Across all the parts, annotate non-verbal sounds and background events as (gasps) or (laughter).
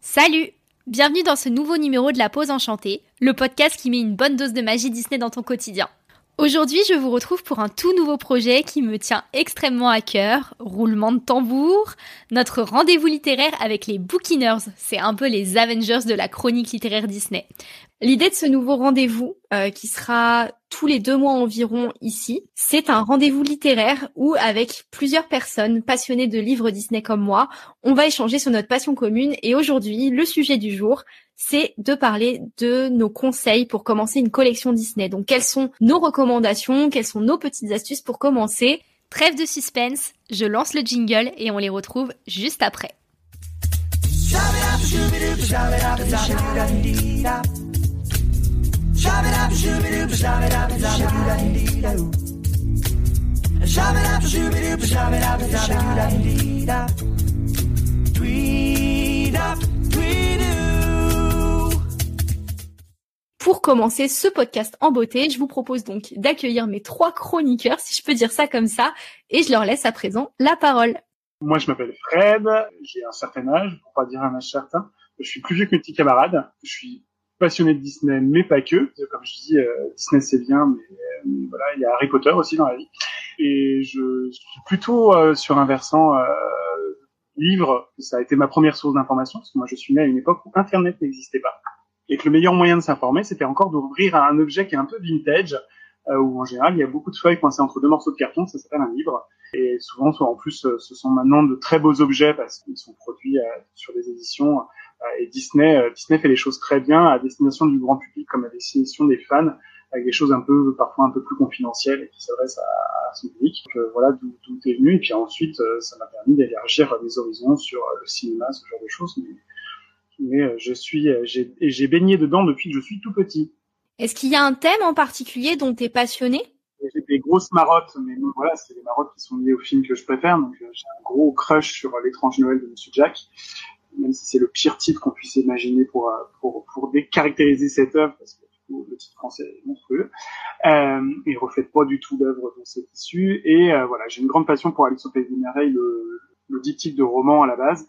Salut Bienvenue dans ce nouveau numéro de La Pause Enchantée, le podcast qui met une bonne dose de magie Disney dans ton quotidien. Aujourd'hui, je vous retrouve pour un tout nouveau projet qui me tient extrêmement à cœur. Roulement de tambour, notre rendez-vous littéraire avec les Bookiners. C'est un peu les Avengers de la chronique littéraire Disney. L'idée de ce nouveau rendez-vous, euh, qui sera tous les deux mois environ ici, c'est un rendez-vous littéraire où, avec plusieurs personnes passionnées de livres Disney comme moi, on va échanger sur notre passion commune. Et aujourd'hui, le sujet du jour, c'est de parler de nos conseils pour commencer une collection Disney. Donc, quelles sont nos recommandations, quelles sont nos petites astuces pour commencer Trêve de suspense, je lance le jingle et on les retrouve juste après. Pour commencer ce podcast en beauté, je vous propose donc d'accueillir mes trois chroniqueurs, si je peux dire ça comme ça, et je leur laisse à présent la parole. Moi, je m'appelle Fred, j'ai un certain âge, pour pas dire un âge certain. Je suis plus vieux que mes petits camarades. Je suis passionné de Disney, mais pas que. Comme je dis, euh, Disney c'est bien, mais, voilà, il y a Harry Potter aussi dans la vie. Et je suis plutôt euh, sur un versant euh, livre. Ça a été ma première source d'information, parce que moi je suis né à une époque où Internet n'existait pas. Et que le meilleur moyen de s'informer, c'était encore d'ouvrir un objet qui est un peu vintage, où en général il y a beaucoup de feuilles coincées entre deux morceaux de carton, ça s'appelle un livre. Et souvent, soit en plus, ce sont maintenant de très beaux objets parce qu'ils sont produits sur des éditions et Disney, euh, Disney fait les choses très bien à destination du grand public comme à destination des fans, avec des choses un peu parfois un peu plus confidentielles et qui s'adressent à, son public. Donc, euh, voilà d'où tout est venu. Et puis ensuite, euh, ça m'a permis d'élargir mes horizons sur le cinéma, ce genre de choses. Mais, mais je suis, j'ai, j'ai baigné dedans depuis que je suis tout petit. Est-ce qu'il y a un thème en particulier dont tu es passionné j'ai des grosses marottes, mais voilà, c'est des marottes qui sont liées au film que je préfère. Donc j'ai un gros crush sur l'étrange Noël de Monsieur Jack même si c'est le pire titre qu'on puisse imaginer pour, euh, pour, pour décaractériser cette œuvre, parce que le titre français est monstrueux, euh, et reflète pas du tout l'œuvre dont c'est issu. Et euh, voilà, j'ai une grande passion pour Alice au Pays des Merveilles, le, le diptyque de roman à la base,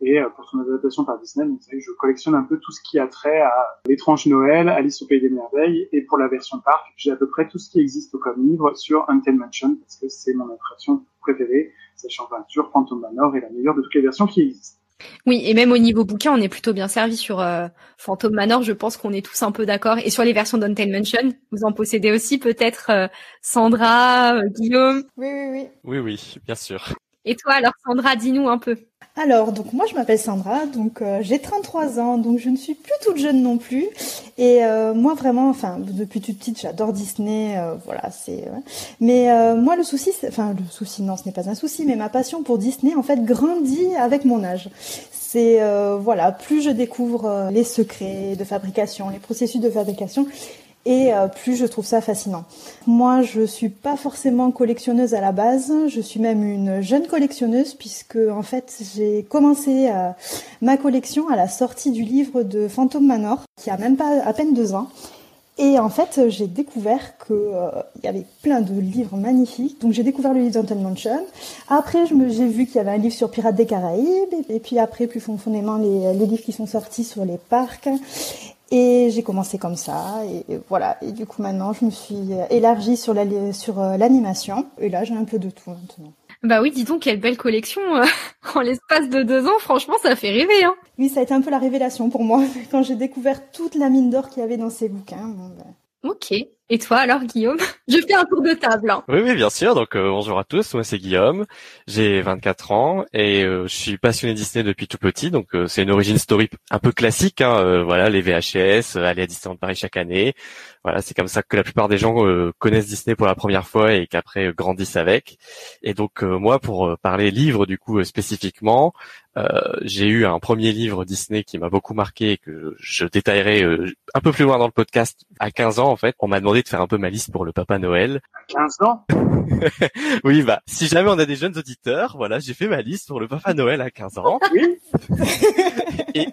et euh, pour son adaptation par Disney, donc, je collectionne un peu tout ce qui a trait à l'étrange Noël, Alice au Pays des Merveilles, et pour la version parc, j'ai à peu près tout ce qui existe comme livre sur Untamed Mansion, parce que c'est mon attraction préférée, sachant peinture, Phantom Manor est la meilleure de toutes les versions qui existent. Oui, et même au niveau bouquin, on est plutôt bien servi sur euh, Phantom Manor. Je pense qu'on est tous un peu d'accord. Et sur les versions d'Untamed Mansion, vous en possédez aussi peut-être euh, Sandra, euh, Guillaume? Oui, oui, oui. Oui, oui, bien sûr. Et toi, alors Sandra, dis-nous un peu. Alors, donc moi je m'appelle Sandra, donc euh, j'ai 33 ans, donc je ne suis plus toute jeune non plus. Et euh, moi vraiment, enfin depuis toute petite, j'adore Disney, euh, voilà, c'est. Mais moi le souci, enfin le souci, non, ce n'est pas un souci, mais ma passion pour Disney en fait grandit avec mon âge. C'est voilà, plus je découvre les secrets de fabrication, les processus de fabrication, et euh, plus je trouve ça fascinant. Moi, je suis pas forcément collectionneuse à la base, je suis même une jeune collectionneuse puisque en fait, j'ai commencé euh, ma collection à la sortie du livre de Phantom Manor qui a même pas à peine deux ans. Et en fait, j'ai découvert qu'il euh, y avait plein de livres magnifiques. Donc j'ai découvert le livre d'Anton Mansion. Après, j'ai vu qu'il y avait un livre sur Pirates des Caraïbes. Et, puis après, plus profondément, les, les livres qui sont sortis sur les parcs. Et j'ai commencé comme ça, et, voilà. Et du coup, maintenant, je me suis élargie sur la, sur euh, l'animation. Et là, j'ai un peu de tout maintenant. Bah oui, dis donc, quelle belle collection euh, (laughs) en l'espace de deux ans. Franchement, ça fait rêver. Hein. Oui, ça a été un peu la révélation pour moi (laughs) quand j'ai découvert toute la mine d'or qu'il y avait dans ces bouquins. Ben. Ok. Et toi alors Guillaume? Je fais un tour de table. Hein. Oui, oui, bien sûr. Donc euh, bonjour à tous, moi c'est Guillaume, j'ai 24 ans et euh, je suis passionné Disney depuis tout petit. Donc euh, c'est une origine story un peu classique. Hein, voilà, les VHS, aller à Disneyland Paris chaque année. Voilà, c'est comme ça que la plupart des gens connaissent Disney pour la première fois et qu'après grandissent avec. Et donc moi, pour parler livre du coup spécifiquement, j'ai eu un premier livre Disney qui m'a beaucoup marqué et que je détaillerai un peu plus loin dans le podcast. À 15 ans en fait, on m'a demandé de faire un peu ma liste pour le Papa Noël. 15 ans? (laughs) Oui, bah, si jamais on a des jeunes auditeurs, voilà, j'ai fait ma liste pour le Papa Noël à 15 ans. Oui. (laughs) et,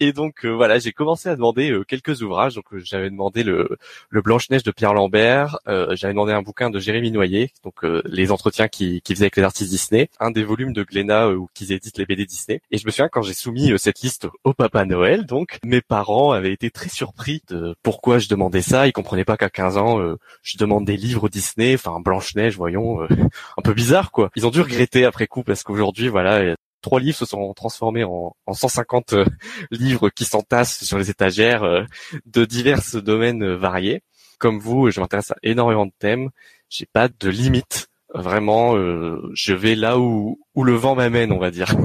et donc euh, voilà, j'ai commencé à demander euh, quelques ouvrages. Donc euh, j'avais demandé le, le Blanche Neige de Pierre Lambert, j'avais demandé un bouquin de Jérémy Noyer, donc les entretiens qu'il qui faisait avec les artistes Disney, un des volumes de Glénat où qu'ils éditent les BD Disney. Et je me souviens quand j'ai soumis cette liste au Papa Noël, donc mes parents avaient été très surpris de pourquoi je demandais ça. Ils comprenaient pas qu'à 15 ans je demande des livres Disney, enfin Blanche Neige, voyons, (laughs) un peu bizarre quoi. Ils ont dû regretter après coup parce qu'aujourd'hui voilà trois livres se sont transformés en, en 150 euh, (laughs) livres qui s'entassent sur les étagères euh, de divers domaines euh, variés. Comme vous, je m'intéresse à énormément de thèmes. J'ai pas de limite. Vraiment, je vais là où, où le vent m'amène, on va dire. (laughs)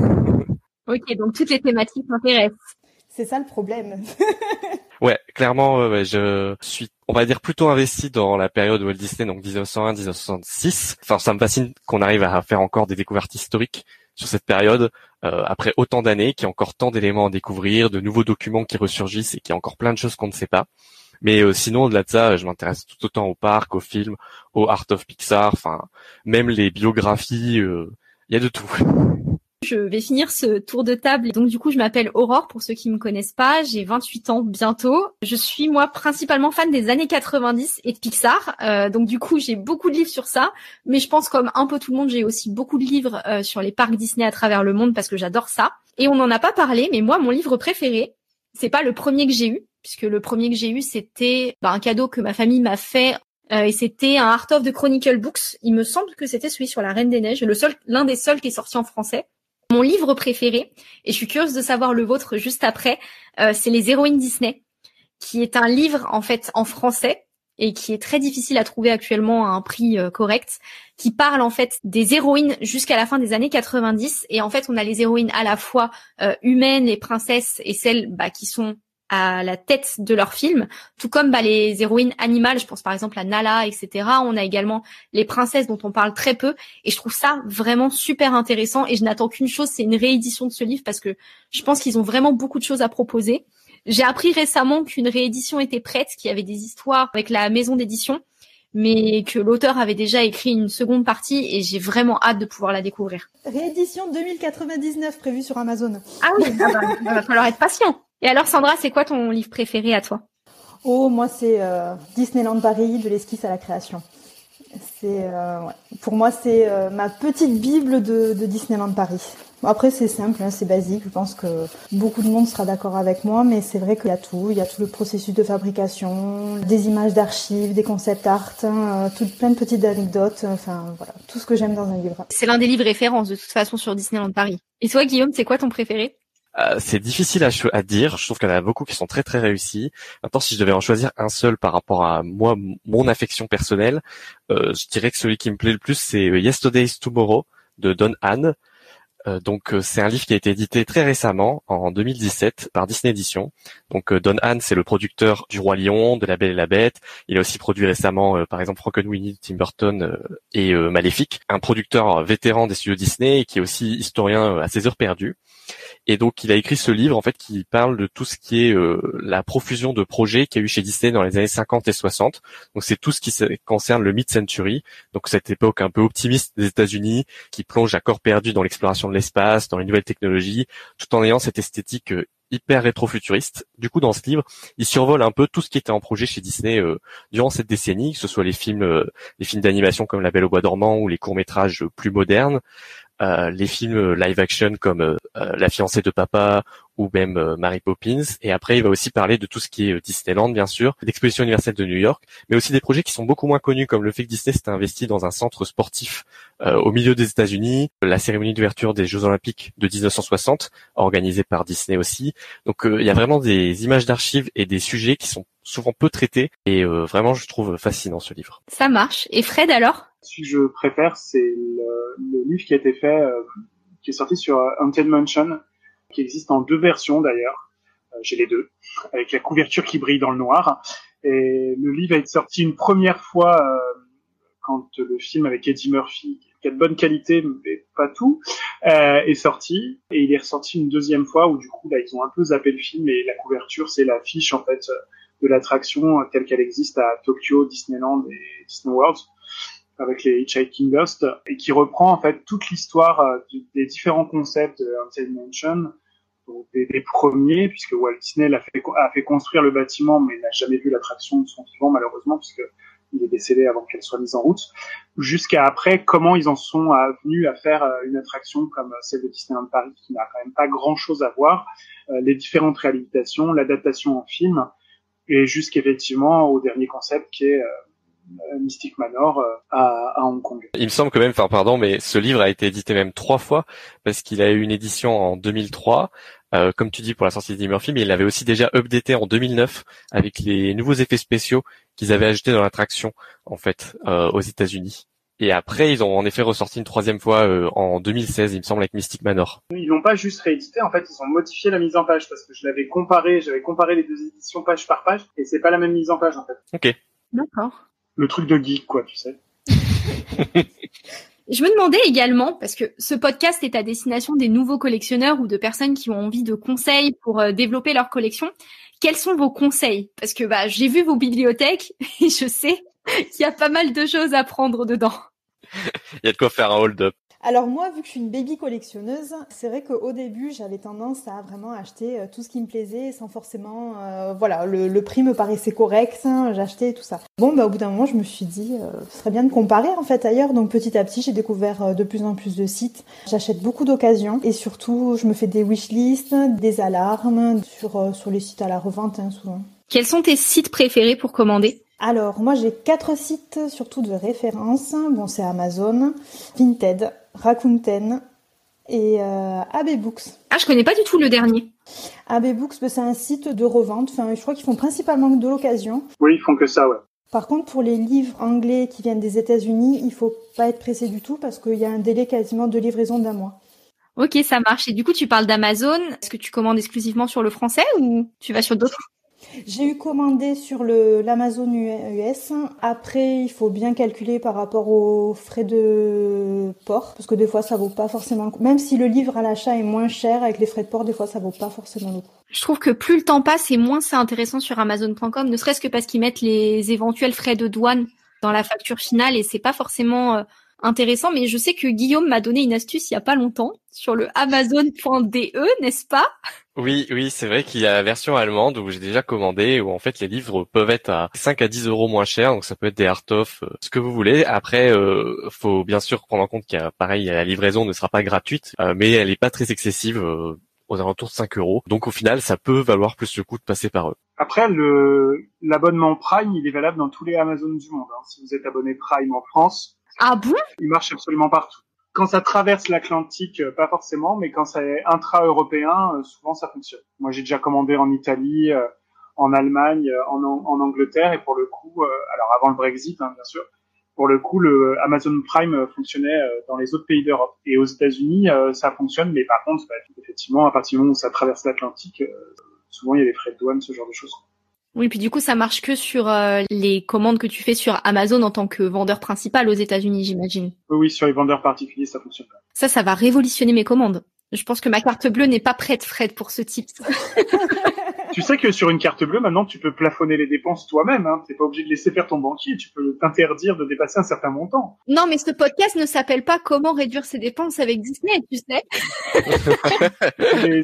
Ok, donc toutes les thématiques m'intéressent. C'est ça le problème. (laughs) ouais, clairement, ouais, je suis, on va dire, plutôt investi dans la période Walt Disney, donc 1901-1966. Enfin, ça me fascine qu'on arrive à faire encore des découvertes historiques sur cette période euh, après autant d'années, qu'il y a encore tant d'éléments à découvrir, de nouveaux documents qui ressurgissent et qu'il y a encore plein de choses qu'on ne sait pas. Mais euh, sinon, au-delà de ça, je m'intéresse tout autant au parc, au film, au Art of Pixar, enfin même les biographies, euh, il y a de tout. (laughs) Je vais finir ce tour de table. Donc du coup, je m'appelle Aurore pour ceux qui me connaissent pas. J'ai 28 ans bientôt. Je suis moi principalement fan des années 90 et de Pixar. Euh, donc du coup, j'ai beaucoup de livres sur ça. Mais je pense comme un peu tout le monde, j'ai aussi beaucoup de livres euh, sur les parcs Disney à travers le monde parce que j'adore ça. Et on n'en a pas parlé, mais moi, mon livre préféré, c'est pas le premier que j'ai eu, puisque le premier que j'ai eu, c'était bah, un cadeau que ma famille m'a fait euh, et c'était un Art of the Chronicle Books. Il me semble que c'était celui sur la Reine des Neiges, le seul, l'un des seuls qui est sorti en français. Mon livre préféré, et je suis curieuse de savoir le vôtre juste après, euh, c'est Les héroïnes Disney, qui est un livre en fait en français et qui est très difficile à trouver actuellement à un prix euh, correct, qui parle en fait des héroïnes jusqu'à la fin des années 90. Et en fait, on a les héroïnes à la fois euh, humaines, les princesses et celles bah, qui sont à la tête de leur film, tout comme bah, les héroïnes animales, je pense par exemple à Nala, etc. On a également les princesses dont on parle très peu, et je trouve ça vraiment super intéressant. Et je n'attends qu'une chose, c'est une réédition de ce livre parce que je pense qu'ils ont vraiment beaucoup de choses à proposer. J'ai appris récemment qu'une réédition était prête, qu'il y avait des histoires avec la maison d'édition, mais que l'auteur avait déjà écrit une seconde partie et j'ai vraiment hâte de pouvoir la découvrir. Réédition 2099 prévue sur Amazon. Ah oui, il va falloir être patient. Et alors Sandra, c'est quoi ton livre préféré à toi? Oh, moi c'est euh, Disneyland Paris, de l'esquisse à la création. C'est euh, pour moi c'est euh, ma petite bible de, Disneyland Paris. Après c'est simple, hein, c'est basique. Je pense que beaucoup de monde sera d'accord avec moi, mais c'est vrai qu'il y a tout. Il y a tout le processus de fabrication, des images d'archives, des concepts art, hein, plein de petites anecdotes. Enfin voilà, tout ce que j'aime dans un livre. C'est l'un des livres références de toute façon sur Disneyland Paris. Et toi Guillaume, c'est quoi ton préféré? Euh, c'est difficile à, dire. Je trouve qu'il y en a beaucoup qui sont très très réussis. Maintenant, si je devais en choisir un seul par rapport à moi, mon affection personnelle, euh, je dirais que celui qui me plaît le plus, c'est Yesterday's Tomorrow de Don Hahn. Euh, donc euh, c'est un livre qui a été édité très récemment en 2017 par Disney Edition. Donc euh, Don Hahn c'est le producteur du Roi Lion, de La Belle et la Bête. Il a aussi produit récemment par exemple Frankenweenie, Tim Burton et Maléfique. Un producteur vétéran des studios Disney qui est aussi historien à ses heures perdues. Et donc il a écrit ce livre en fait qui parle de tout ce qui est la profusion de projets qu'il y a eu chez Disney dans les années 50 et 60. Donc c'est tout ce qui concerne le mid-century, donc cette époque un peu optimiste des États-Unis qui plonge à corps perdu dans l'exploration de l'espace, dans les nouvelles technologies, tout en ayant cette esthétique euh, hyper rétro-futuriste. Du coup, dans ce livre, il survole un peu tout ce qui était en projet chez Disney euh, durant cette décennie, que ce soit les films, euh, les films d'animation comme La Belle au Bois dormant ou les courts métrages plus modernes, euh, les films euh, live action comme euh, La fiancée de papa ou même Mary Poppins. Et après, il va aussi parler de tout ce qui est Disneyland, bien sûr, l'exposition universelle de New York, mais aussi des projets qui sont beaucoup moins connus, comme le fait que Disney s'est investi dans un centre sportif au milieu des États-Unis, la cérémonie d'ouverture des Jeux Olympiques de 1960, organisée par Disney aussi. Donc, il y a vraiment des images d'archives et des sujets qui sont souvent peu traités, et vraiment, je trouve fascinant ce livre. Ça marche. Et Fred, alors? Que je préfère, c'est le, livre qui a été fait, euh, qui est sorti sur Haunted Mansion, qui existe en deux versions d'ailleurs. Euh, J'ai les deux, avec la couverture qui brille dans le noir. Et le livre a été sorti une première fois euh, quand le film avec Eddie Murphy, qui a de bonne qualité, mais pas tout, euh, est sorti. Et il est ressorti une deuxième fois où du coup là ils ont un peu zappé le film et la couverture c'est l'affiche en fait de l'attraction telle qu'elle existe à Tokyo, Disneyland et Disney World avec les Hitchhiking Ghost et qui reprend en fait toute l'histoire euh, des différents concepts de Haunted Mansion, donc des, premiers puisque Walt Disney a fait, a fait construire le bâtiment mais n'a jamais vu l'attraction de son vivant malheureusement puisque il est décédé avant qu'elle soit mise en route, jusqu'à après comment ils en sont venus à faire euh, une attraction comme celle de Disneyland Paris qui n'a quand même pas grand chose à voir, euh, les différentes réhabilitations, l'adaptation en film et jusqu'effectivement au dernier concept qui est euh, Mystic Manor euh, à, à, Hong Kong. Il me semble quand même, enfin pardon, mais ce livre a été édité même trois fois parce qu'il a eu une édition en 2003, euh, comme tu dis pour la sortie de Murphy, mais il l'avait aussi déjà updaté en 2009 avec les nouveaux effets spéciaux qu'ils avaient ajoutés dans l'attraction en fait euh, aux États-Unis. Et après, ils ont en effet ressorti une troisième fois euh, en 2016, il me semble, avec Mystic Manor. Ils n'ont pas juste réédité, en fait, ils ont modifié la mise en page parce que je l'avais comparé, j'avais comparé les deux éditions page par page et c'est pas la même mise en page en fait. Ok. D'accord le truc de geek, quoi, tu sais. Je me demandais également, parce que ce podcast est à destination des nouveaux collectionneurs ou de personnes qui ont envie de conseils pour euh, développer leur collection. Quels sont vos conseils? Parce que bah, j'ai vu vos bibliothèques (laughs) et je sais qu'il y a pas mal de choses à prendre dedans. (laughs) Il y a de quoi faire un hold-up. Alors moi, vu que je suis une baby collectionneuse, c'est vrai qu'au début, j'avais tendance à vraiment acheter euh, tout ce qui me plaisait sans forcément... Euh, voilà, le, prix me paraissait correct, hein, j'achetais tout ça. Bon, bah, au bout d'un moment, je me suis dit, euh, ce serait bien de comparer en fait ailleurs. Donc petit à petit, j'ai découvert de plus en plus de sites. J'achète beaucoup d'occasions et surtout, je me fais des wishlists, des alarmes sur, sur les sites à la revente hein, souvent. Quels sont tes sites préférés pour commander? Alors, moi j'ai quatre sites surtout de référence. Bon, c'est Amazon, Vinted, Rakuten et euh, AB Books. Ah, je connais pas du tout le dernier. AB Books, bah, c'est un site de revente. Enfin, je crois qu'ils font principalement de l'occasion. Oui, ils font que ça, ouais. Par contre, pour les livres anglais qui viennent des États-Unis, il faut pas être pressé du tout parce qu'il y a un délai quasiment de livraison d'un mois. Ok, ça marche. Et du coup, tu parles d'Amazon. Est-ce que tu commandes exclusivement sur le français ou tu vas sur d'autres j'ai eu commandé sur l'Amazon US. Après, il faut bien calculer par rapport aux frais de port, parce que des fois, ça vaut pas forcément le. Même si le livre à l'achat est moins cher, avec les frais de port, des fois, ça vaut pas forcément le coup. Je trouve que plus le temps passe et moins c'est intéressant sur Amazon.com, ne serait-ce que parce qu'ils mettent les éventuels frais de douane dans la facture finale et c'est pas forcément euh, intéressant. Mais je sais que Guillaume m'a donné une astuce il y a pas longtemps sur le Amazon.de, n'est-ce pas? Oui, oui, c'est vrai qu'il y a la version allemande où j'ai déjà commandé, où en fait les livres peuvent être à 5 à 10 euros moins cher, donc ça peut être des art-off, euh, ce que vous voulez. Après, euh, faut bien sûr prendre en compte qu'il y a, pareil, la livraison ne sera pas gratuite, euh, mais elle n'est pas très excessive, euh, aux alentours de 5 euros. Donc au final, ça peut valoir plus le coup de passer par eux. Après, le l'abonnement Prime, il est valable dans tous les Amazon du monde. Hein. Si vous êtes abonné Prime en France, ah bon? Il marche absolument partout quand ça traverse l'Atlantique, euh, pas forcément, mais quand c'est intra-européen, euh, souvent ça fonctionne. Moi, j'ai déjà commandé en Italie, euh, en Allemagne, en, en, Angleterre, et pour le coup, alors avant le Brexit, hein, bien sûr, pour le coup, le Amazon Prime fonctionnait dans les autres pays d'Europe. Et aux États-Unis, ça fonctionne, mais par contre, bah, effectivement, à partir du moment où ça traverse l'Atlantique, souvent il y a des frais de douane, ce genre de choses. Oui, puis du coup, ça marche que sur euh, les commandes que tu fais sur Amazon en tant que vendeur principal aux États-Unis, j'imagine. Oui, oui, sur les vendeurs particuliers, ça fonctionne pas. Ça, ça va révolutionner mes commandes. Je pense que ma carte bleue n'est pas prête, Fred, pour ce type. (laughs) tu sais que sur une carte bleue, maintenant, tu peux plafonner les dépenses toi-même. Hein. T'es pas obligé de laisser faire ton banquier. Tu peux t'interdire de dépasser un certain montant. Non, mais ce podcast ne s'appelle pas Comment réduire ses dépenses avec Disney, tu sais.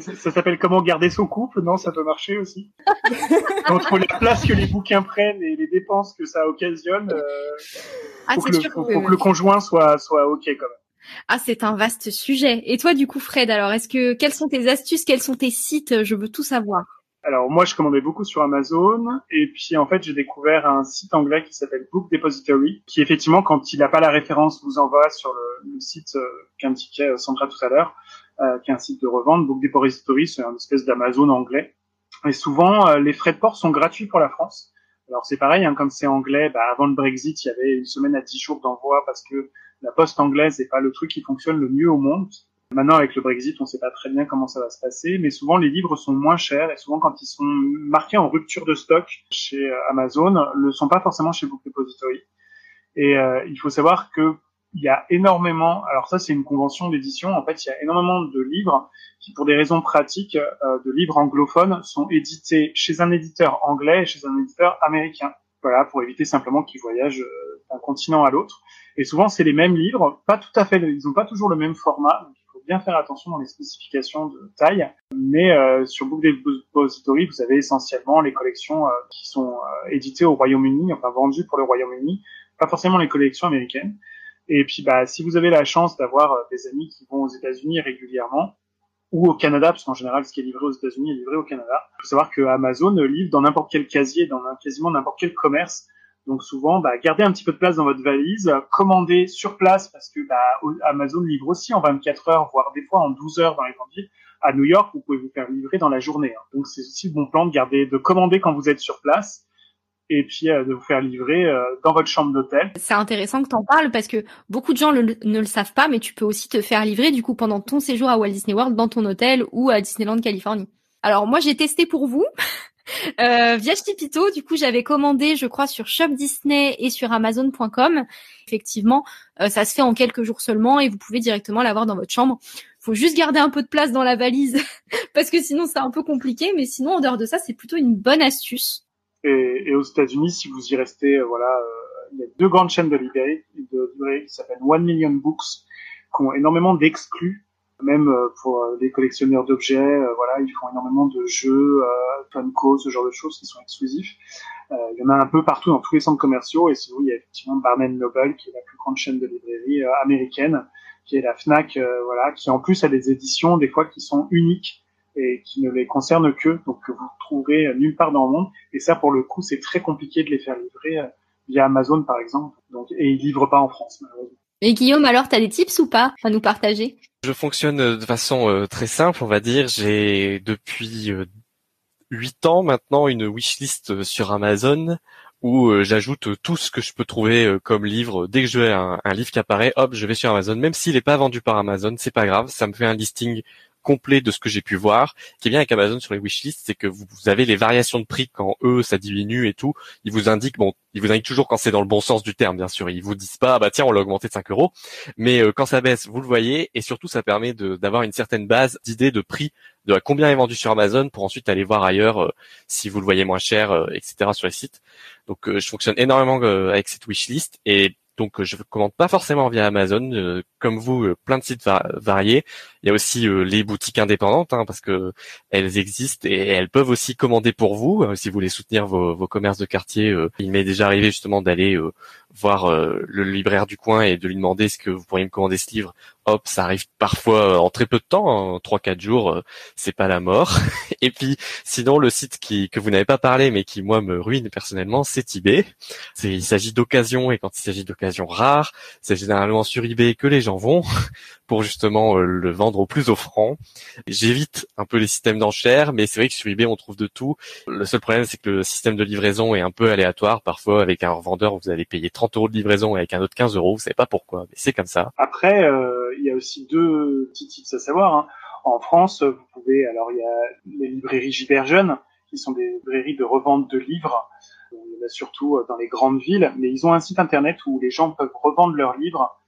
(laughs) ça s'appelle Comment garder son couple. Non, ça peut marcher aussi. (laughs) Entre la place que les bouquins prennent et les dépenses que ça occasionne, euh, ah, faut, que le, faut, que le conjoint soit soit ok quand même. Ah, c'est un vaste sujet. Et toi, du coup, Fred, alors, est-ce que quelles sont tes astuces, quels sont tes sites? Je veux tout savoir. Alors moi, je commandais beaucoup sur Amazon, et puis en fait, j'ai découvert un site anglais qui s'appelle Book Depository, qui effectivement, quand il n'a pas la référence, vous envoie sur le, site euh, qu'indiquait euh, Sandra tout à l'heure, euh, qui est un site de revente. Book Depository, c'est un espèce d'Amazon anglais. Et souvent, euh, les frais de port sont gratuits pour la France. Alors c'est pareil, hein, comme c'est anglais, bah, avant le Brexit, il y avait une semaine à 10 jours d'envoi parce que la poste anglaise n'est pas le truc qui fonctionne le mieux au monde. Maintenant, avec le Brexit, on ne sait pas très bien comment ça va se passer, mais souvent les livres sont moins chers et souvent quand ils sont marqués en rupture de stock chez euh, Amazon, le sont pas forcément chez Book Depository. Et euh, il faut savoir que il y a énormément, alors ça c'est une convention d'édition, en fait il y a énormément de livres qui pour des raisons pratiques, euh, de livres anglophones, sont édités chez un éditeur anglais et chez un éditeur américain. Voilà, pour éviter simplement qu'ils voyagent d'un continent à l'autre. Et souvent c'est les mêmes livres, pas tout à fait, ils n'ont pas toujours le même format, bien faire attention dans les spécifications de taille. Mais euh, sur Book Depository, vous avez essentiellement les collections qui sont éditées au Royaume-Uni, enfin vendues pour le Royaume-Uni, pas forcément les collections américaines. Et puis, bah, si vous avez la chance d'avoir euh, des amis qui vont aux États-Unis régulièrement ou au Canada, parce qu'en général, ce qui est livré aux États-Unis est livré au Canada. Il faut savoir que Amazon livre dans n'importe quel casier, dans quasiment n'importe quel commerce. Donc souvent, bah, gardez un petit peu de place dans votre valise, commandez sur place parce que bah, Amazon livre aussi en 24 heures, voire des fois en 12 heures dans les grandes villes. À New York, vous pouvez vous faire livrer dans la journée. Hein. Donc c'est aussi le bon plan de garder, de commander quand vous êtes sur place et puis euh, de vous faire livrer euh, dans votre chambre d'hôtel. C'est intéressant que tu en parles parce que beaucoup de gens ne le savent pas, mais tu peux aussi te faire livrer du coup pendant ton séjour à Walt Disney World dans ton hôtel ou à Disneyland Californie. Alors moi j'ai testé pour vous. (laughs) Euh, via Stipito, du coup, j'avais commandé, je crois, sur Shop Disney et sur Amazon.com. Effectivement, euh, ça se fait en quelques jours seulement et vous pouvez directement l'avoir dans votre chambre. Faut juste garder un peu de place dans la valise (laughs) parce que sinon c'est un peu compliqué. Mais sinon, en dehors de ça, c'est plutôt une bonne astuce. Et, aux États-Unis, si vous y restez, euh, voilà, euh, il y a deux grandes chaînes de librairies qui s'appellent One Million Books, qui ont énormément d'exclus, même euh, pour les collectionneurs d'objets. voilà, ils font énormément de jeux, Funko, ce genre de choses qui sont exclusifs. il y en a un peu partout dans tous les centres commerciaux. Et sinon, il y a effectivement Barnes Noble, qui est la plus grande chaîne de librairies américaine, qui est la Fnac, voilà, qui en plus a des éditions des fois qui sont uniques et qui ne les concerne que, donc que vous trouverez nulle part dans le monde. Et ça, pour le coup, c'est très compliqué de les faire livrer euh, via Amazon, par exemple. Donc, et ils livrent pas en France, malheureusement. Et Guillaume, alors, tu as des tips ou pas à nous partager? Je fonctionne euh, de façon euh, très simple, on va dire. J'ai depuis huit ans maintenant une wishlist sur Amazon où j'ajoute tout ce que je peux trouver comme livre. Dès que je un, un, livre qui apparaît, hop, je vais sur Amazon. Même s'il n'est pas vendu par Amazon, c'est pas grave. Ça me fait un listing complet de ce que j'ai pu voir. Ce qui est bien avec Amazon sur les wishlists, c'est que vous, avez les variations de prix quand eux ça diminue et tout. Ils vous indiquent, bon, ils vous indiquent toujours quand c'est dans le bon sens du terme, bien sûr. Ils vous disent pas, bah tiens, on l'a augmenté de 5 euros. Mais euh, quand ça baisse, vous le voyez et surtout ça permet d'avoir une certaine base d'idées de prix de combien est vendu sur Amazon pour ensuite aller voir ailleurs euh, si vous le voyez moins cher, euh, etc. sur les sites. Donc je fonctionne énormément avec cette wishlist et donc je commande pas forcément via Amazon, comme vous, plein de sites variés. Il y a aussi euh, les boutiques indépendantes, hein, parce que elles existent et elles peuvent aussi commander pour vous euh, si vous voulez soutenir vos, commerces de quartier. Euh. il m'est déjà arrivé justement d'aller voir le libraire du coin et de lui demander est-ce que vous pourriez me commander ce livre. Hop, ça arrive parfois en très peu de temps, en trois quatre jours, c'est pas la mort. (laughs) et puis sinon le site qui que vous n'avez pas parlé mais qui moi me ruine personnellement, c'est eBay. C'est, il s'agit d'occasion et quand il s'agit d'occasions rares, c'est généralement sur eBay que les gens vont (laughs) pour justement le vendre au plus offrant. J'évite un peu les systèmes d'enchères, mais c'est vrai que sur eBay on trouve de tout. Le seul problème c'est que le système de livraison est un peu aléatoire. Parfois avec un revendeur vous allez payer 30 euros de livraison et avec un autre 15 euros, vous savez pas pourquoi, mais c'est comme ça. Après euh, il y a aussi deux petits tips à savoir. Hein. En France vous pouvez, alors il y a les librairies Giberjeune qui sont des librairies de revente de livres. Il y en a surtout euh, dans les grandes villes, mais ils ont un site internet où les gens peuvent revendre leurs livres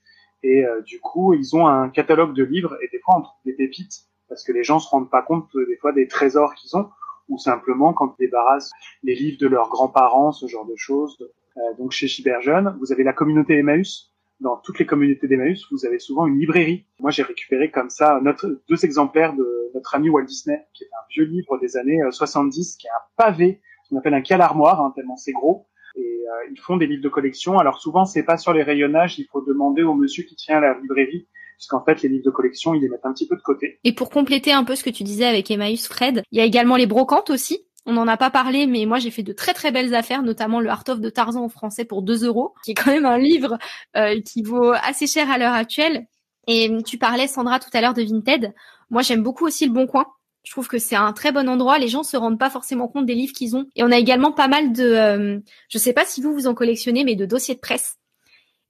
et euh, du coup, ils ont un catalogue de livres et des fois on trouve des pépites parce que les gens se rendent pas compte des fois des trésors qu'ils ont ou simplement quand ils débarrassent les livres de leurs grands-parents, ce genre de choses. Euh, donc chez Chiberjeune, vous avez la communauté Emmaüs. Dans toutes les communautés d'Emmaüs, vous avez souvent une librairie. Moi, j'ai récupéré comme ça notre, deux exemplaires de notre ami Walt Disney, qui est un vieux livre des années 70, qui est un pavé, qu'on appelle un cal armoire, hein, tellement c'est gros, et euh, ils font des livres de collection. Alors souvent, c'est pas sur les rayonnages, il faut demander au monsieur qui tient la librairie puisqu'en fait les livres de collection ils les mettent un petit peu de côté. Et pour compléter un peu ce que tu disais avec Emmaüs Fred, il y a également les brocantes aussi. On n'en a pas parlé, mais moi j'ai fait de très très belles affaires, notamment le Art of de Tarzan en français pour 2 euros, qui est quand même un livre euh, qui vaut assez cher à l'heure actuelle. Et tu parlais Sandra tout à l'heure de Vinted. Moi j'aime beaucoup aussi le Bon Coin. Je trouve que c'est un très bon endroit. Les gens se rendent pas forcément compte des livres qu'ils ont. Et on a également pas mal de, euh, je sais pas si vous vous en collectionnez, mais de dossiers de presse.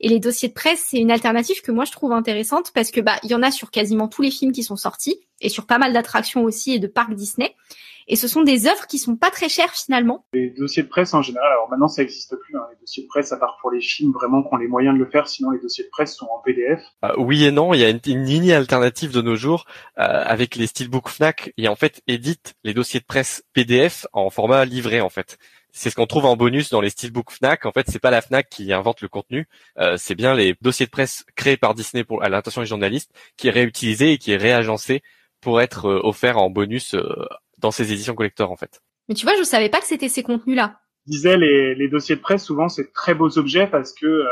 Et les dossiers de presse, c'est une alternative que moi je trouve intéressante parce que bah il y en a sur quasiment tous les films qui sont sortis et sur pas mal d'attractions aussi et de parcs Disney. Et ce sont des œuvres qui sont pas très chères finalement. Les dossiers de presse en général, alors maintenant ça n'existe plus. Hein, les dossiers de presse, à part pour les films vraiment qui ont les moyens de le faire, sinon les dossiers de presse sont en PDF. Euh, oui et non, il y a une, une ligne alternative de nos jours euh, avec les Steelbook Fnac et en fait édite les dossiers de presse PDF en format livré en fait. C'est ce qu'on trouve en bonus dans les steelbook Fnac. En fait, c'est pas la Fnac qui invente le contenu, euh, c'est bien les dossiers de presse créés par Disney pour à l'intention des journalistes, qui est réutilisé et qui est réagencé pour être euh, offert en bonus euh, dans ces éditions collector en fait. Mais tu vois, je savais pas que c'était ces contenus-là. Je disais les, les dossiers de presse, souvent c'est très beaux objets parce que euh,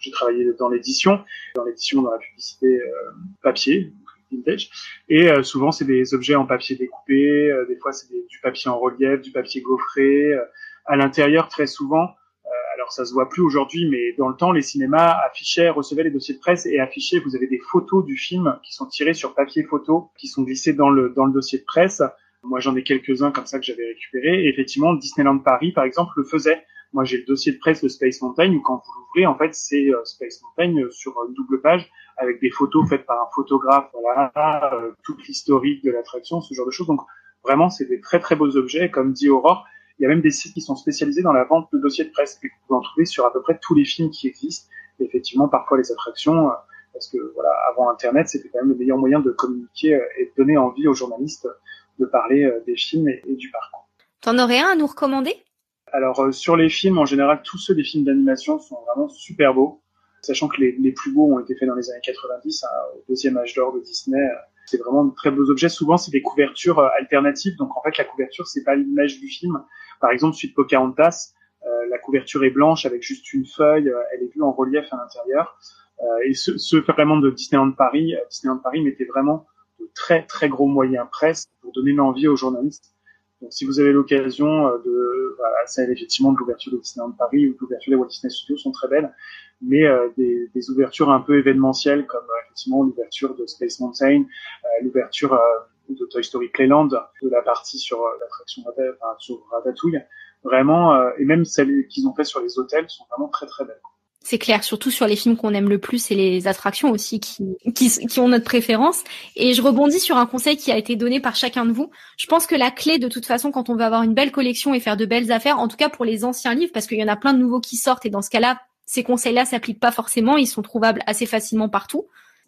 j'ai travaillé dans l'édition, dans l'édition dans la publicité euh, papier, vintage, et euh, souvent c'est des objets en papier découpé, euh, des fois c'est du papier en relief, du papier gaufré. euh, à l'intérieur, très souvent, euh, alors ça se voit plus aujourd'hui, mais dans le temps, les cinémas affichaient, recevaient les dossiers de presse et affichaient. Vous avez des photos du film qui sont tirées sur papier photo, qui sont glissées dans le dans le dossier de presse. Moi, j'en ai quelques-uns comme ça que j'avais récupérés. Et effectivement, Disneyland Paris, par exemple, le faisait. Moi, j'ai le dossier de presse de Space Mountain où quand vous l'ouvrez, en fait, c'est euh, Space Mountain euh, sur une double page avec des photos faites par un photographe, voilà, euh, toute l'historique de l'attraction, ce genre de choses. Donc, vraiment, c'est des très très beaux objets. Comme dit Aurore, il y a même des sites qui sont spécialisés dans la vente de dossiers de presse. Et vous pouvez en trouver sur à peu près tous les films qui existent. Et effectivement, parfois les attractions, parce que voilà, avant Internet, c'était quand même le meilleur moyen de communiquer et de donner envie aux journalistes de parler euh, des films et, et du parcours. T'en aurais un à nous recommander? Alors euh, sur les films, en général, tous ceux des films d'animation sont vraiment super beaux, sachant que les, les plus beaux ont été faits dans les années 90, hein, au deuxième âge d'or de Disney. euh, C'est vraiment de très beaux objets. Souvent, c'est des couvertures alternatives. Donc en fait, la couverture, c'est pas l'image du film. Par exemple, suite Pocahontas, euh, la couverture est blanche avec juste une feuille. euh, elle est vue en relief à l'intérieur. Euh, et ce, ce vraiment de Disneyland Paris, Disneyland Paris mettait vraiment de très très gros moyens presse pour donner l'envie aux journalistes. Donc si vous avez l'occasion euh, de, voilà, celle effectivement de l'ouverture de Disneyland Paris ou de l'ouverture des Walt Disney Studios sont très belles, mais euh, des, des ouvertures un peu événementielles comme euh, effectivement l'ouverture de Space Mountain, euh, l'ouverture euh, de Toy Story Playland, de la partie sur l'attraction enfin, sur Ratatouille, vraiment, et même celles qu'ils ont fait sur les hôtels sont vraiment très très belles. C'est clair, surtout sur les films qu'on aime le plus et les attractions aussi qui, qui, ont notre préférence. Et je rebondis sur un conseil qui a été donné par chacun de vous. Je pense que la clé, de toute façon, quand on veut avoir une belle collection et faire de belles affaires, en tout cas pour les anciens livres, parce qu'il y en a plein de nouveaux qui sortent et dans ce cas-là, ces conseils-là s'appliquent pas forcément, ils sont trouvables assez facilement partout.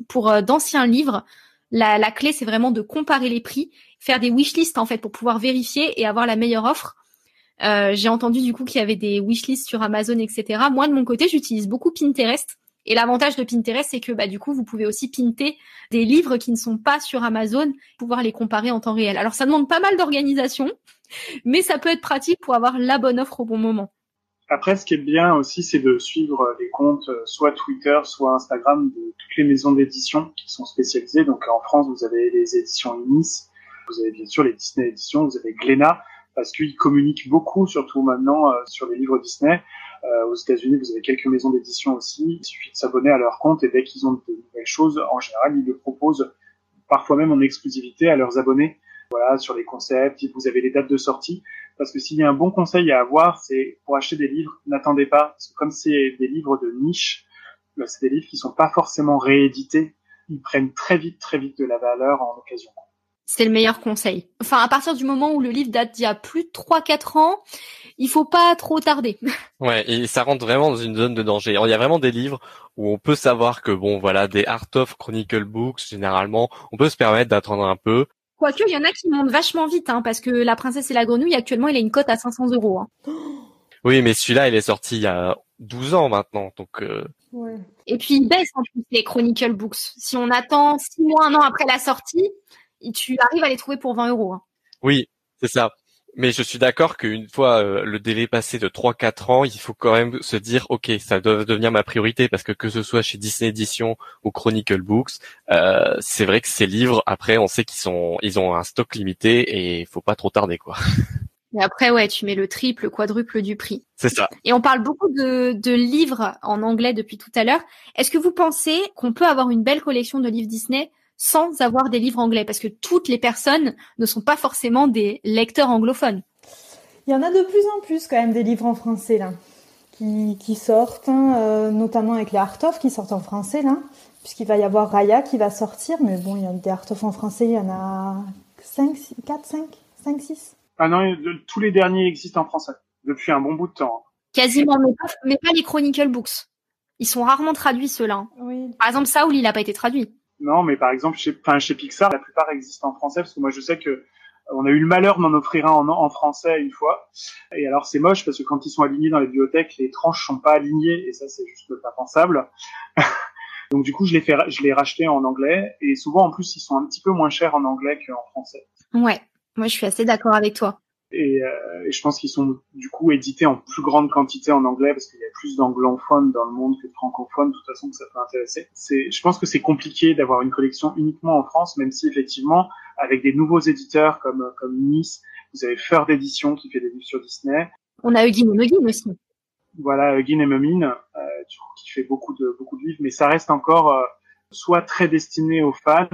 Pour euh, d'anciens livres, la, la clé, c'est vraiment de comparer les prix, faire des wishlists en fait pour pouvoir vérifier et avoir la meilleure offre. Euh, j'ai entendu du coup qu'il y avait des wishlists sur Amazon, etc. Moi, de mon côté, j'utilise beaucoup Pinterest. Et l'avantage de Pinterest, c'est que bah, du coup, vous pouvez aussi pinter des livres qui ne sont pas sur Amazon, pouvoir les comparer en temps réel. Alors, ça demande pas mal d'organisation, mais ça peut être pratique pour avoir la bonne offre au bon moment. Après, ce qui est bien aussi, c'est de suivre les comptes euh, soit Twitter, soit Instagram de toutes les maisons d'édition qui sont spécialisées. Donc en France, vous avez les éditions Inis, vous avez bien sûr les Disney éditions, vous avez Glénat, parce qu'ils communiquent beaucoup, surtout maintenant, euh, sur les livres Disney. Euh, aux États-Unis, vous avez quelques maisons d'édition aussi. Il suffit de s'abonner à leur compte et dès qu'ils ont de nouvelles choses, en général, ils le proposent parfois même en exclusivité à leurs abonnés. Voilà, sur les concepts, vous avez les dates de sortie. Parce que s'il y a un bon conseil à avoir, c'est pour acheter des livres, n'attendez pas. Parce que comme c'est des livres de niche, là, c'est des livres qui sont pas forcément réédités. Ils prennent très vite, très vite de la valeur en occasion. C'est le meilleur conseil. Enfin, à partir du moment où le livre date d'il y a plus de 3-4 ans, il faut pas trop tarder. (laughs) Ouais, et ça rentre vraiment dans une zone de danger. Alors, il y a vraiment des livres où on peut savoir que bon, voilà, des Art of Chronicle Books, généralement, on peut se permettre d'attendre un peu. Quoique, il y en a qui montent vachement vite, hein, parce que La Princesse et la Grenouille, actuellement, il a une cote à 500 euros. Hein. (gasps) Oui, mais celui-là, il est sorti il y a 12 ans maintenant, donc euh, Ouais. Et puis, il baisse en plus les Chronicle Books. Si on attend 6 mois, un an après la sortie, tu arrives à les trouver pour 20 euros. hein. oui, c'est ça. Mais je suis d'accord qu'une fois euh, le délai passé de 3-4 ans, il faut quand même se dire, ok, ça doit devenir ma priorité parce que que ce soit chez Disney Edition ou Chronicle Books, euh, c'est vrai que ces livres, après, on sait qu'ils sont, ils ont un stock limité et il faut pas trop tarder, quoi. (laughs) Et après, ouais, tu mets le triple, le quadruple du prix. C'est ça. Et on parle beaucoup de, de livres en anglais depuis tout à l'heure. Est-ce que vous pensez qu'on peut avoir une belle collection de livres Disney sans avoir des livres anglais Parce que toutes les personnes ne sont pas forcément des lecteurs anglophones. Il y en a de plus en plus quand même des livres en français là, qui, qui sortent, hein, notamment avec les art of qui sortent en français là, puisqu'il va y avoir Raya qui va sortir, mais bon, il y a des art of en français, il y en a 5, 4, 5, 5, 6. Ah non, tous les derniers existent en français depuis un bon bout de temps. Quasiment, mais pas, mais pas les Chronicle Books. Ils sont rarement traduits ceux-là. Oui. Par exemple, Saul, il n'a pas été traduit. Non, mais par exemple, chez, enfin, chez Pixar, la plupart existent en français parce que moi, je sais que on a eu le malheur d'en offrir un en, français une fois. Et alors, c'est moche parce que quand ils sont alignés dans les bibliothèques, les tranches sont pas alignées et ça, c'est juste pas pensable. (laughs) Donc du coup, je l'ai fait, je l'ai racheté en anglais et souvent en plus, ils sont un petit peu moins chers en anglais qu'en français. Ouais, moi je suis assez d'accord avec toi. Et, euh, et, je pense qu'ils sont du coup édités en plus grande quantité en anglais parce qu'il y a plus d'anglophones dans le monde que de francophones. De toute façon, que ça peut intéresser. C'est, je pense que c'est compliqué d'avoir une collection uniquement en France, même si effectivement, avec des nouveaux éditeurs comme comme Nice, vous avez Feur d'édition qui fait des livres sur Disney. On a Eugene Muggin aussi. Voilà, Eugene et Mumin, euh, qui fait beaucoup de beaucoup de livres, mais ça reste encore euh, soit très destiné aux fans,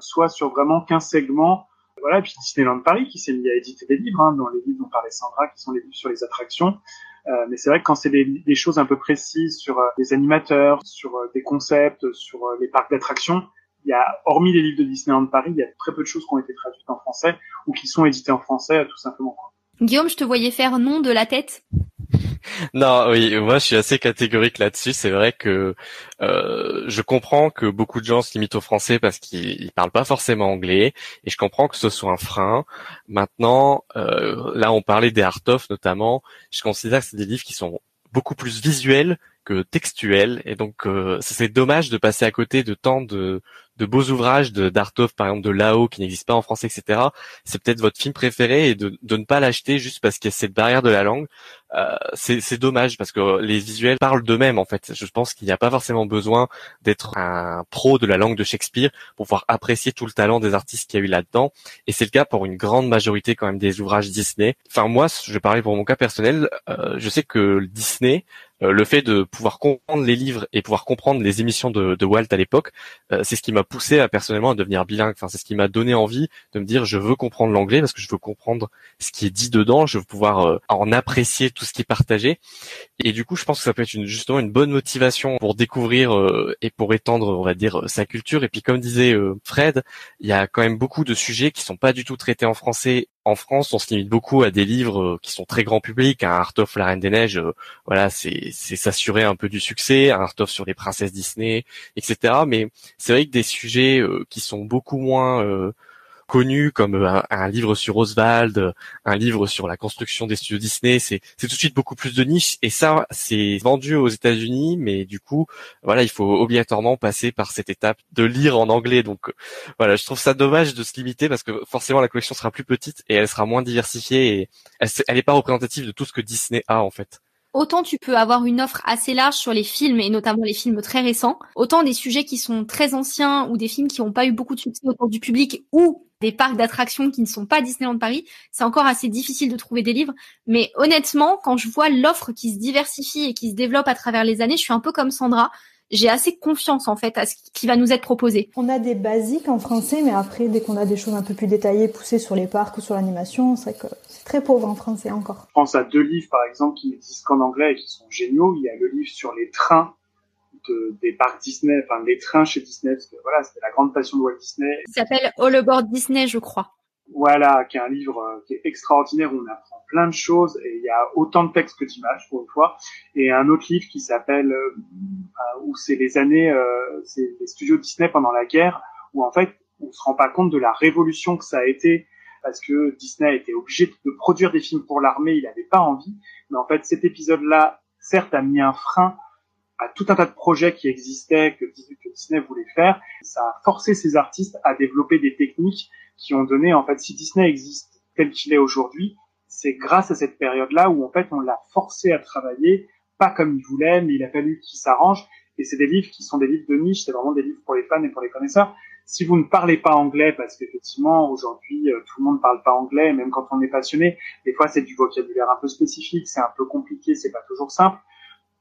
soit sur vraiment qu'un segment voilà, puis Disneyland Paris qui s'est mis à éditer des livres, hein, dans les livres dont parlait Sandra, qui sont les livres sur les attractions. Euh, mais c'est vrai que quand c'est des, des, choses un peu précises sur euh, des animateurs, sur euh, des concepts, sur euh, les parcs d'attractions, il y a, hormis les livres de Disneyland Paris, il y a très peu de choses qui ont été traduites en français ou qui sont éditées en français, tout simplement. Guillaume, je te voyais faire nom de la tête (laughs) non, oui, moi je suis assez catégorique là-dessus. C'est vrai que euh, je comprends que beaucoup de gens se limitent au français parce qu'ils parlent pas forcément anglais, et je comprends que ce soit un frein. Maintenant, euh, là on parlait des art of notamment. Je considère que c'est des livres qui sont beaucoup plus visuels que textuels, et donc euh, c'est dommage de passer à côté de tant de, de beaux ouvrages de d'Artov, par exemple de Lao, qui n'existe pas en français, etc. C'est peut-être votre film préféré et de, de ne pas l'acheter juste parce qu'il y a cette barrière de la langue. Euh, c'est dommage parce que les visuels parlent d'eux-mêmes en fait. Je pense qu'il n'y a pas forcément besoin d'être un pro de la langue de Shakespeare pour pouvoir apprécier tout le talent des artistes qu'il y a eu là-dedans. Et c'est le cas pour une grande majorité quand même des ouvrages Disney. Enfin moi, je parlais pour mon cas personnel. Euh, je sais que Disney le fait de pouvoir comprendre les livres et pouvoir comprendre les émissions de, de Walt à l'époque, euh, c'est ce qui m'a poussé à personnellement à devenir bilingue. Enfin, c'est ce qui m'a donné envie de me dire je veux comprendre l'anglais parce que je veux comprendre ce qui est dit dedans, je veux pouvoir euh, en apprécier tout ce qui est partagé. Et du coup, je pense que ça peut être une, justement une bonne motivation pour découvrir et pour étendre, on va dire, sa culture. Et puis, comme disait Fred, il y a quand même beaucoup de sujets qui sont pas du tout traités en français en France, on se limite beaucoup à des livres euh, qui sont très grand public. Un Art la Reine des Neiges, euh, voilà, c'est s'assurer un peu du succès. Un Art sur les princesses Disney, etc. Mais c'est vrai que des sujets euh, qui sont beaucoup moins connu comme euh, un, livre sur Oswald, un livre sur la construction des studios Disney, c'est tout de suite beaucoup plus de niche. Et ça c'est vendu aux États-Unis, mais du coup voilà il faut obligatoirement passer par cette étape de lire en anglais. Donc voilà je trouve ça dommage de se limiter parce que forcément la collection sera plus petite et elle sera moins diversifiée et elle, elle est pas représentative de tout ce que Disney a en fait. Autant tu peux avoir une offre assez large sur les films et notamment les films très récents, autant des sujets qui sont très anciens ou des films qui n'ont pas eu beaucoup de succès autour du public ou des parcs d'attractions qui ne sont pas Disneyland Paris, c'est encore assez difficile de trouver des livres. Mais honnêtement, quand je vois l'offre qui se diversifie et qui se développe à travers les années, je suis un peu comme Sandra. J'ai assez confiance en fait à ce qui va nous être proposé. On a des basiques en français, mais après, dès qu'on a des choses un peu plus détaillées, poussées sur les parcs ou sur l'animation, c'est que c'est très pauvre en français encore. Je pense à deux livres par exemple qui n'existent qu'en anglais et qui sont géniaux. Il y a le livre sur les trains des parcs Disney, enfin les trains chez Disney, parce que voilà, c'était la grande passion de Walt Disney. Il s'appelle All Aboard Disney, je crois. Voilà, qui est un livre euh, qui est extraordinaire, où on apprend plein de choses et il y a autant de textes que d'images pour une fois. Et un autre livre qui s'appelle euh, euh, où c'est les années, c'est les studios Disney pendant la guerre, où en fait on se rend pas compte de la révolution que ça a été parce que Disney a été obligé de produire des films pour l'armée, il n'avait pas envie. Mais en fait, cet épisode-là, certes, a mis un frein à tout un tas de projets qui existaient, que, Disney voulait faire. Ça a forcé ces artistes à développer des techniques qui ont donné, en fait, si Disney existe tel qu'il est aujourd'hui, c'est grâce à cette période-là où, en fait, on l'a forcé à travailler, pas comme il voulait, mais il a fallu qu'il s'arrange. Et c'est des livres qui sont des livres de niche, c'est vraiment des livres pour les fans et pour les connaisseurs. Si vous ne parlez pas anglais, parce qu'effectivement, aujourd'hui, euh, tout le monde ne parle pas anglais, même quand on est passionné, des fois, c'est du vocabulaire un peu spécifique, c'est un peu compliqué, c'est pas toujours simple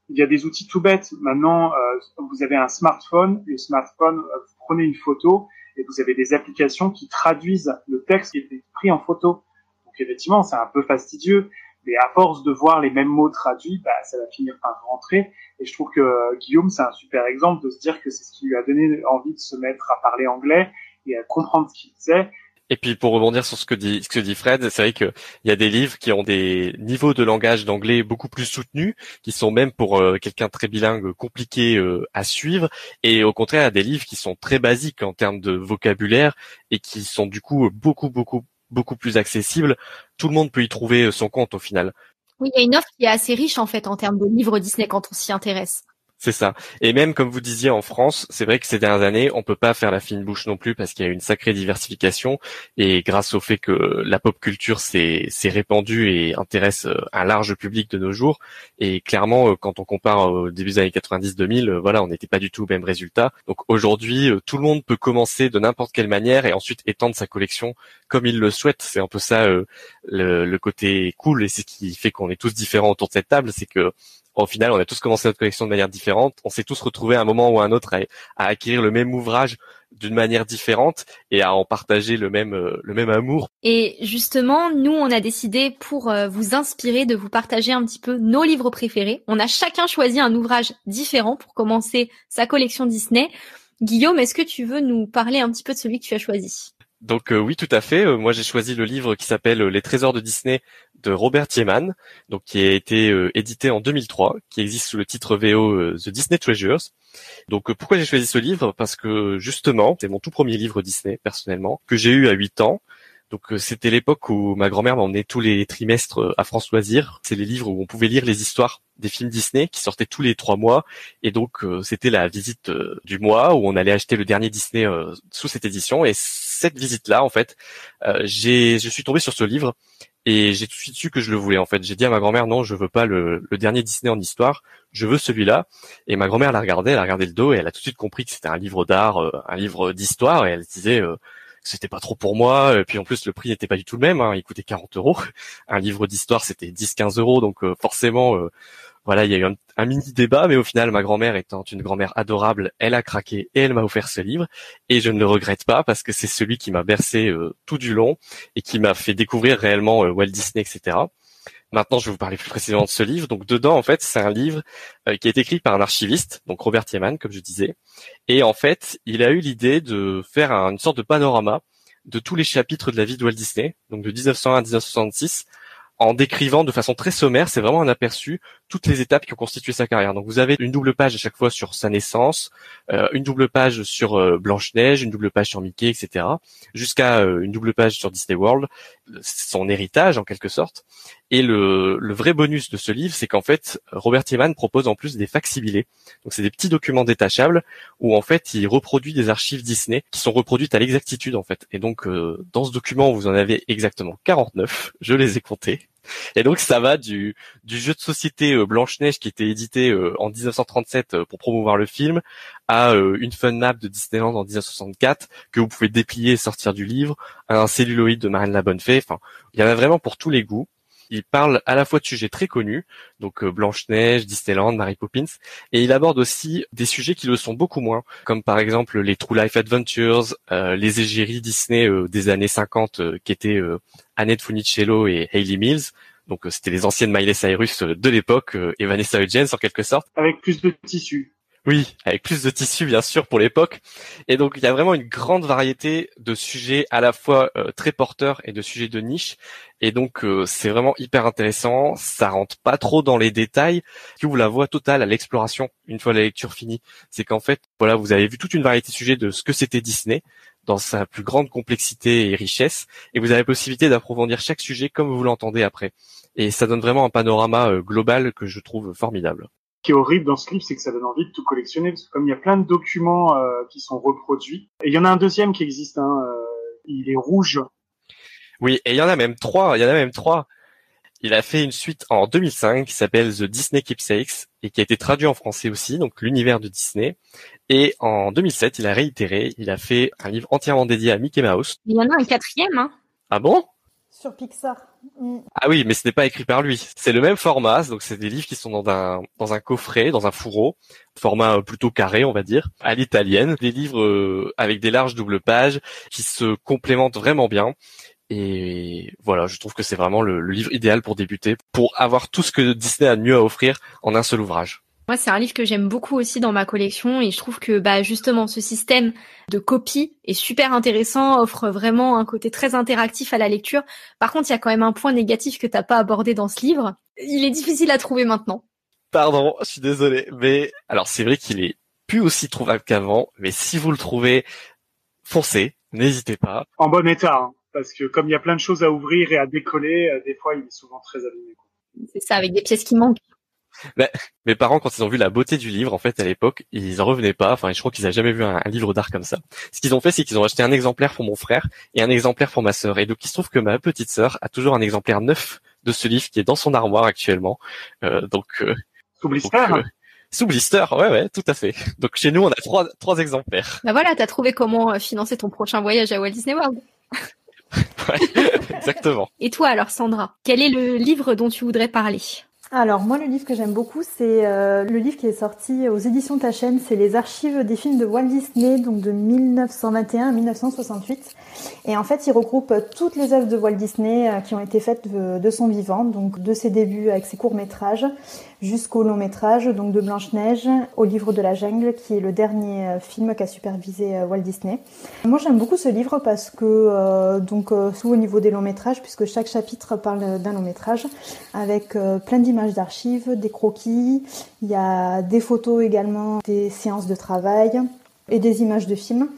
il y a des outils tout bêtes. Maintenant, euh, vous avez un smartphone. Le smartphone, euh, vous prenez une photo et vous avez des applications qui traduisent le texte qui est pris en photo. Donc effectivement, c'est un peu fastidieux, Mais à force de voir les mêmes mots traduits, bah, ça va finir par rentrer. Et je trouve que Guillaume, c'est un super exemple de se dire que c'est ce qui lui a donné envie de se mettre à parler anglais et à comprendre ce qu'il disait. Et puis pour rebondir sur ce que dit ce que dit Fred, c'est vrai qu'il y a des livres qui ont des niveaux de langage d'anglais beaucoup plus soutenus, qui sont même pour euh, quelqu'un très bilingue compliqué euh, à suivre, et au contraire il y a des livres qui sont très basiques en termes de vocabulaire et qui sont du coup beaucoup beaucoup beaucoup plus accessibles. Tout le monde peut y trouver euh, son compte au final. Oui, il y a une offre qui est assez riche en fait en termes de livres Disney quand on s'y intéresse. C'est ça. Et même comme vous disiez en France, c'est vrai que ces dernières années, on peut pas faire la fine bouche non plus parce qu'il y a une sacrée diversification et grâce au fait que la pop culture s'est répandue et intéresse euh, un large public de nos jours. Et clairement, euh, quand on compare au début des années 90-2000, euh, voilà, on n'était pas du tout au même résultat. Donc aujourd'hui, tout le monde peut commencer de n'importe quelle manière et ensuite étendre sa collection comme il le souhaite. C'est un peu ça le, le côté cool et c'est ce qui fait qu'on est tous différents autour de cette table, c'est que au final, on a tous commencé notre collection de manière différente. On s'est tous retrouvés à un moment ou à un autre à, acquérir le même ouvrage d'une manière différente et à en partager le même euh, le même amour. Et justement, nous on a décidé pour euh, vous inspirer de vous partager un petit peu nos livres préférés. On a chacun choisi un ouvrage différent pour commencer sa collection Disney. Guillaume, est-ce que tu veux nous parler un petit peu de celui que tu as choisi? Donc euh, oui, tout à fait. moi, j'ai choisi le livre qui s'appelle Les Trésors de Disney de Robert Tiemann, donc qui a été euh, édité en 2003, qui existe sous le titre VO euh, The Disney Treasures. Donc euh, pourquoi j'ai choisi ce livre? Parce que justement, c'est mon tout premier livre Disney personnellement que j'ai eu à 8 ans. Donc c'était l'époque où ma grand-mère m'emmenait tous les trimestres à France Loisirs. C'est les livres où on pouvait lire les histoires des films Disney qui sortaient tous les trois mois. Et donc c'était la visite du mois où on allait acheter le dernier Disney sous cette édition. Et cette visite-là, en fait, j'ai, je suis tombé sur ce livre et j'ai tout de suite su que je le voulais en fait. J'ai dit à ma grand-mère non, je veux pas le, dernier Disney en histoire, je veux celui-là. Et ma grand-mère l'a regardé, elle a regardé le dos et elle a tout de suite compris que c'était un livre d'art, euh, un livre d'histoire et elle disait euh, c'était pas trop pour moi. Et puis en plus le prix n'était pas du tout le même, hein. il coûtait 40 euros. (laughs) Un livre d'histoire c'était 10-15 euros, donc euh, forcément voilà, il y a eu un, mini débat, mais au final, ma grand-mère étant une grand-mère adorable, elle a craqué et elle m'a offert ce livre. Et je ne le regrette pas parce que c'est celui qui m'a bercé euh, tout du long et qui m'a fait découvrir réellement euh, Walt Disney, etc. Maintenant, je vais vous parler plus précisément de ce livre. Donc, dedans, en fait, c'est un livre euh, qui est écrit par un archiviste, donc Robert Tiemann, comme je disais. Et en fait, il a eu l'idée de faire une sorte de panorama de tous les chapitres de la vie de Walt Disney, donc de 1901 à 1966, en décrivant de façon très sommaire, c'est vraiment un aperçu, toutes les étapes qui ont constitué sa carrière. Donc vous avez une double page à chaque fois sur sa naissance, euh, une double page sur euh, Blanche-Neige, une double page sur Mickey, etc. Jusqu'à euh, une double page sur Disney World, son héritage en quelque sorte. Et le, vrai bonus de ce livre, c'est qu'en fait, Robert Tiemann propose en plus des facsimilés. Donc c'est des petits documents détachables où en fait il reproduit des archives Disney qui sont reproduites à l'exactitude en fait. Et donc dans ce document, vous en avez exactement 49, je les ai comptés. Et donc ça va du, jeu de société euh, Blanche-Neige qui était édité euh, en 1937 euh, pour promouvoir le film à une fun map de Disneyland en 1964 que vous pouvez déplier et sortir du livre, à un celluloïd de Marine La Bonne Fée. Enfin, il y en a vraiment pour tous les goûts. Il parle à la fois de sujets très connus, donc Blanche-Neige, Disneyland, Mary Poppins, et il aborde aussi des sujets qui le sont beaucoup moins, comme par exemple les True Life Adventures, les égéries Disney des années 50 qui étaient Annette Funicello et Hayley Mills. Donc euh, c'était les anciennes Miley Cyrus euh, de l'époque euh, et Vanessa Hudgens en quelque sorte. Avec plus de tissu. Oui, avec plus de tissu bien sûr pour l'époque. Et donc il y a vraiment une grande variété de sujets à la fois très porteurs et de sujets de niche. Et donc c'est vraiment hyper intéressant. Ça rentre pas trop dans les détails. qui ouvre la voie totale à l'exploration une fois la lecture finie. C'est qu'en fait voilà vous avez vu toute une variété de sujets de ce que c'était Disney, dans sa plus grande complexité et richesse, et vous avez la possibilité d'approfondir chaque sujet comme vous l'entendez après. Et ça donne vraiment un panorama euh, global que je trouve formidable. Qui est horrible dans ce livre, c'est que ça donne envie de tout collectionner, parce que comme il y a plein de documents euh, qui sont reproduits, et il y en a un deuxième qui existe, hein, euh, il est rouge. Oui, et il y en a même trois, il y en a même trois. Il a fait une suite en 2005 qui s'appelle The Disney Keepsakes et qui a été traduit en français aussi, donc l'univers de Disney. Et en 2007, il a réitéré, il a fait un livre entièrement dédié à Mickey Mouse. Il y en a un quatrième, hein Ah bon? Sur Pixar. Mm. Ah oui, mais ce n'est pas écrit par lui. C'est le même format, donc c'est des livres qui sont dans un dans un coffret, dans un fourreau, format plutôt carré, on va dire, à l'italienne. Des livres euh, avec des larges doubles pages qui se complémentent vraiment bien Et voilà, je trouve que c'est vraiment le, livre idéal pour débuter, pour avoir tout ce que Disney a de mieux à offrir en un seul ouvrage. Moi, c'est un livre que j'aime beaucoup aussi dans ma collection et je trouve que bah justement ce système de copie est super intéressant, offre vraiment un côté très interactif à la lecture. Par contre, il y a quand même un point négatif que t'as pas abordé dans ce livre. Il est difficile à trouver maintenant. Pardon, je suis désolé, mais alors c'est vrai qu'il est plus aussi trouvable qu'avant, mais si vous le trouvez, foncez, n'hésitez pas. En bon état, hein, parce que comme il y a plein de choses à ouvrir et à décoller, euh, des fois il est souvent très abîmé. C'est ça, avec des pièces qui manquent. Bah, mes parents, quand ils ont vu la beauté du livre, en fait, à l'époque, ils en revenaient pas. Enfin, je crois qu'ils n'avaient jamais vu un, livre d'art comme ça. Ce qu'ils ont fait, c'est qu'ils ont acheté un exemplaire pour mon frère et un exemplaire pour ma sœur. Et donc, il se trouve que ma petite sœur a toujours un exemplaire neuf de ce livre qui est dans son armoire actuellement. Euh, donc, euh, sous blister. Euh, sous blister, ouais, ouais, tout à fait. Donc, chez nous, on a trois, trois exemplaires. Bah voilà, t'as trouvé comment euh, financer ton prochain voyage à Walt Disney World. (laughs) ouais, (laughs) exactement. Et toi, alors, Sandra, quel est le livre dont tu voudrais parler? Alors moi le livre que j'aime beaucoup c'est euh, le livre qui est sorti aux éditions Ta chaîne, c'est les archives des films de Walt Disney donc de 1921 à 1968 et en fait il regroupe toutes les œuvres de Walt Disney euh, qui ont été faites de, son vivant donc de ses débuts avec ses courts métrages jusqu'au long métrage donc de Blanche Neige au livre de la jungle qui est le dernier euh, film qu'a supervisé Walt Disney. Moi j'aime beaucoup ce livre parce que donc sous au niveau des longs métrages puisque chaque chapitre parle d'un long métrage avec plein d'images d'archives, des croquis, il y a des photos également, des séances de travail et des images de films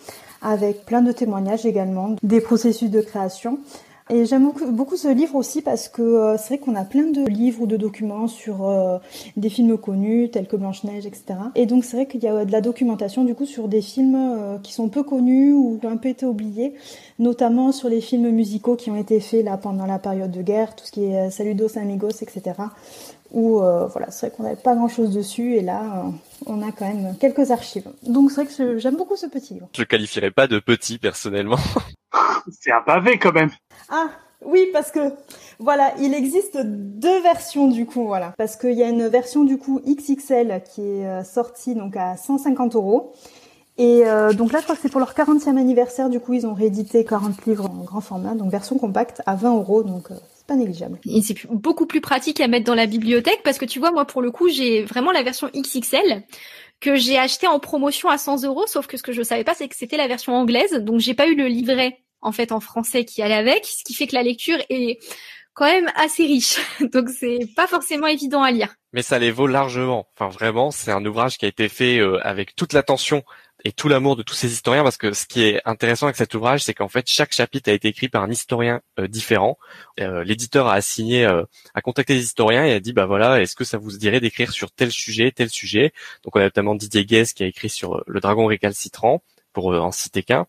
avec plein de témoignages également, des processus de création. Et j'aime beaucoup, ce livre aussi parce que euh, c'est vrai qu'on a plein de livres ou de documents sur euh, des films connus tels que Blanche-Neige, etc. Et donc c'est vrai qu'il y a de la documentation du coup sur des films euh, qui sont peu connus ou qui ont un peu été oubliés, notamment sur les films musicaux qui ont été faits là pendant la période de guerre, tout ce qui est Saludos Amigos, etc. Où voilà, c'est vrai qu'on n'avait pas grand-chose dessus et là on a quand même quelques archives. Donc c'est vrai que j'aime beaucoup ce petit livre. Je le qualifierais pas de petit personnellement. (laughs) c'est un pavé quand même. Ah oui, parce que voilà, il existe deux versions du coup, voilà, parce qu'il y a une version du coup XXL qui est euh, sortie donc à 150 euros. Et euh, donc là, je crois que c'est pour leur 40e anniversaire. Du coup, ils ont réédité 40 livres en grand format, donc version compacte à 20 euros, donc euh, c'est pas négligeable. Et c'est beaucoup plus pratique à mettre dans la bibliothèque parce que tu vois, moi pour le coup, j'ai vraiment la version XXL que j'ai acheté en promotion à 100 euros. Sauf que ce que je savais pas, c'est que c'était la version anglaise, donc j'ai pas eu le livret en fait en français qui allait avec, ce qui fait que la lecture est quand même assez riche. (laughs) Donc c'est pas forcément évident à lire. Mais ça les vaut largement. Enfin vraiment, c'est un ouvrage qui a été fait euh, avec toute l'attention et tout l'amour de tous ces historiens parce que ce qui est intéressant avec cet ouvrage, c'est qu'en fait chaque chapitre a été écrit par un historien euh, différent. Euh, l'éditeur a assigné, a contacté les historiens et a dit bah voilà, est-ce que ça vous dirait d'écrire sur tel sujet, tel sujet? Donc on a notamment Didier Guès qui a écrit sur le dragon récalcitrant euh, en citer qu'un.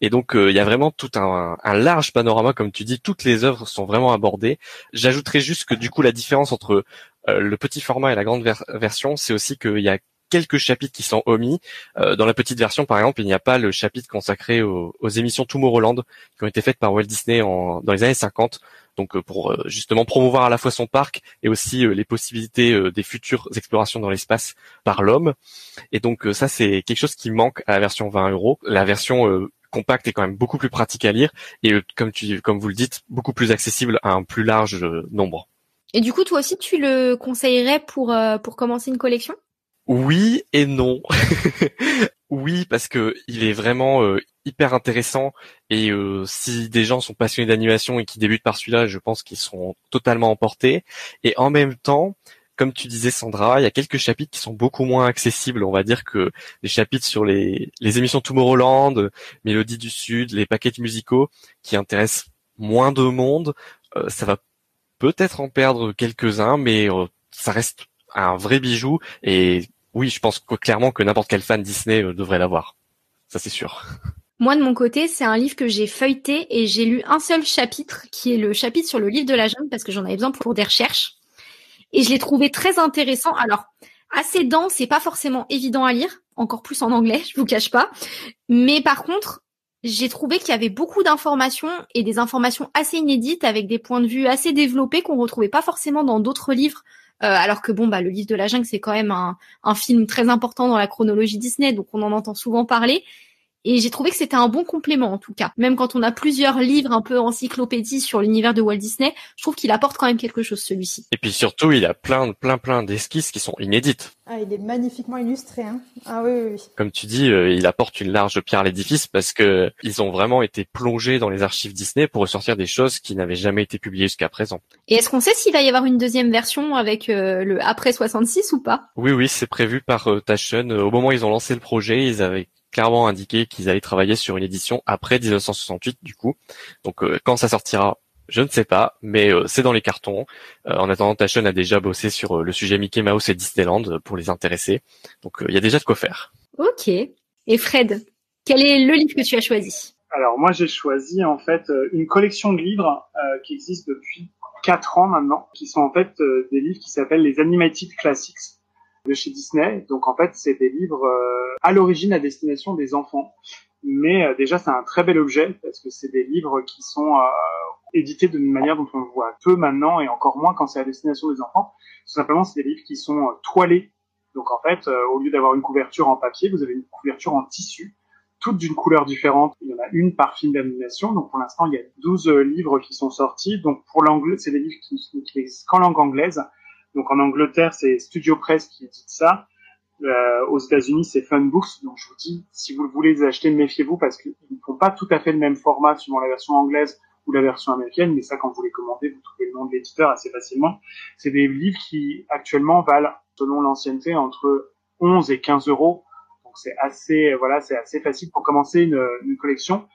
Et donc euh, il y a vraiment tout un, large panorama, comme tu dis, toutes les œuvres sont vraiment abordées. J'ajouterais juste que du coup la différence entre euh, le petit format et la grande version, c'est aussi qu'il y a quelques chapitres qui sont omis. dans la petite version, par exemple, il n'y a pas le chapitre consacré aux, aux émissions Tomorrowland qui ont été faites par Walt Disney dans les années 50 donc euh, pour euh, justement promouvoir à la fois son parc et aussi euh, les possibilités des futures explorations dans l'espace par l'homme. Et donc ça c'est quelque chose qui manque à la version 20 euros. La version compacte est quand même beaucoup plus pratique à lire et comme tu comme vous le dites beaucoup plus accessible à un plus large nombre. Et du coup toi aussi tu le conseillerais pour pour commencer une collection? Oui et non. (laughs) oui, parce que il est vraiment euh, hyper intéressant et euh, si des gens sont passionnés d'animation et qui débutent par celui-là, je pense qu'ils seront totalement emportés. Et en même temps, comme tu disais Sandra, il y a quelques chapitres qui sont beaucoup moins accessibles. On va dire que les chapitres sur les, émissions Tomorrowland, Mélodie du Sud, les paquets musicaux qui intéressent moins de monde, euh, ça va peut-être en perdre quelques-uns, mais ça reste un vrai bijou et oui, je pense clairement que n'importe quel fan Disney euh, devrait l'avoir. Ça c'est sûr. Moi de mon côté, c'est un livre que j'ai feuilleté et j'ai lu un seul chapitre qui est le chapitre sur le livre de la jungle parce que j'en avais besoin pour des recherches et je l'ai trouvé très intéressant. Alors assez dense et pas forcément évident à lire, encore plus en anglais, (laughs) je vous cache pas. Mais par contre, j'ai trouvé qu'il y avait beaucoup d'informations et des informations assez inédites avec des points de vue assez développés qu'on retrouvait pas forcément dans d'autres livres alors que bon, bah, le livre de la jungle, c'est quand même un, film très important dans la chronologie Disney, donc on en entend souvent parler. Et j'ai trouvé que c'était un bon complément en tout cas. Même quand on a plusieurs livres un peu encyclopédies sur l'univers de Walt Disney, je trouve qu'il apporte quand même quelque chose celui-ci. Et puis surtout, il a plein, plein, plein d'esquisses qui sont inédites. Ah, il est magnifiquement illustré. Hein. Ah oui, oui, oui. Comme tu dis, euh, il apporte une large pierre à l'édifice parce que ils ont vraiment été plongés dans les archives Disney pour ressortir des choses qui n'avaient jamais été publiées jusqu'à présent. Et est-ce qu'on sait s'il va y avoir une deuxième version avec euh, le après 66 ou pas? Oui, oui, c'est prévu par euh, Taschen. Au moment où ils ont lancé le projet, ils avaient clairement indiqué qu'ils allaient travailler sur une édition après 1968 du coup. Donc euh, quand ça sortira, je ne sais pas, mais euh, c'est dans les cartons. Euh, en attendant, Taschen a déjà bossé sur le sujet Mickey Mouse et Disneyland pour les intéresser. Donc il y a déjà de quoi faire. Ok. Et Fred, quel est le livre que tu as choisi? Alors moi j'ai choisi en fait une collection de livres qui existe depuis quatre ans maintenant, qui sont en fait des livres qui s'appellent les Animated Classics de chez Disney. Donc en fait, c'est des livres euh, à l'origine à destination des enfants. Mais euh, déjà, c'est un très bel objet parce que c'est des livres qui sont euh, édités d'une manière dont on voit peu maintenant et encore moins quand c'est à destination des enfants. Tout simplement, c'est des livres qui sont toilés. Donc en fait, au lieu d'avoir une couverture en papier, vous avez une couverture en tissu, toutes d'une couleur différente. Il y en a une par film d'animation. Donc pour l'instant, il y a 12 livres qui sont sortis. Donc pour l'anglais, c'est des livres qui, qui existent qu'en langue anglaise. Donc en Angleterre, c'est Studio Press qui édite ça. Euh, aux États-Unis, c'est Funbooks. Donc je vous dis, si vous voulez les acheter, méfiez-vous parce qu'ils ne font pas tout à fait le même format suivant la version anglaise ou la version américaine. Mais ça, quand vous les commandez, vous trouvez le nom de l'éditeur assez facilement. C'est des livres qui actuellement valent, selon l'ancienneté, entre 11 et 15 euros. Donc c'est assez, voilà, c'est assez facile pour commencer une, une collection.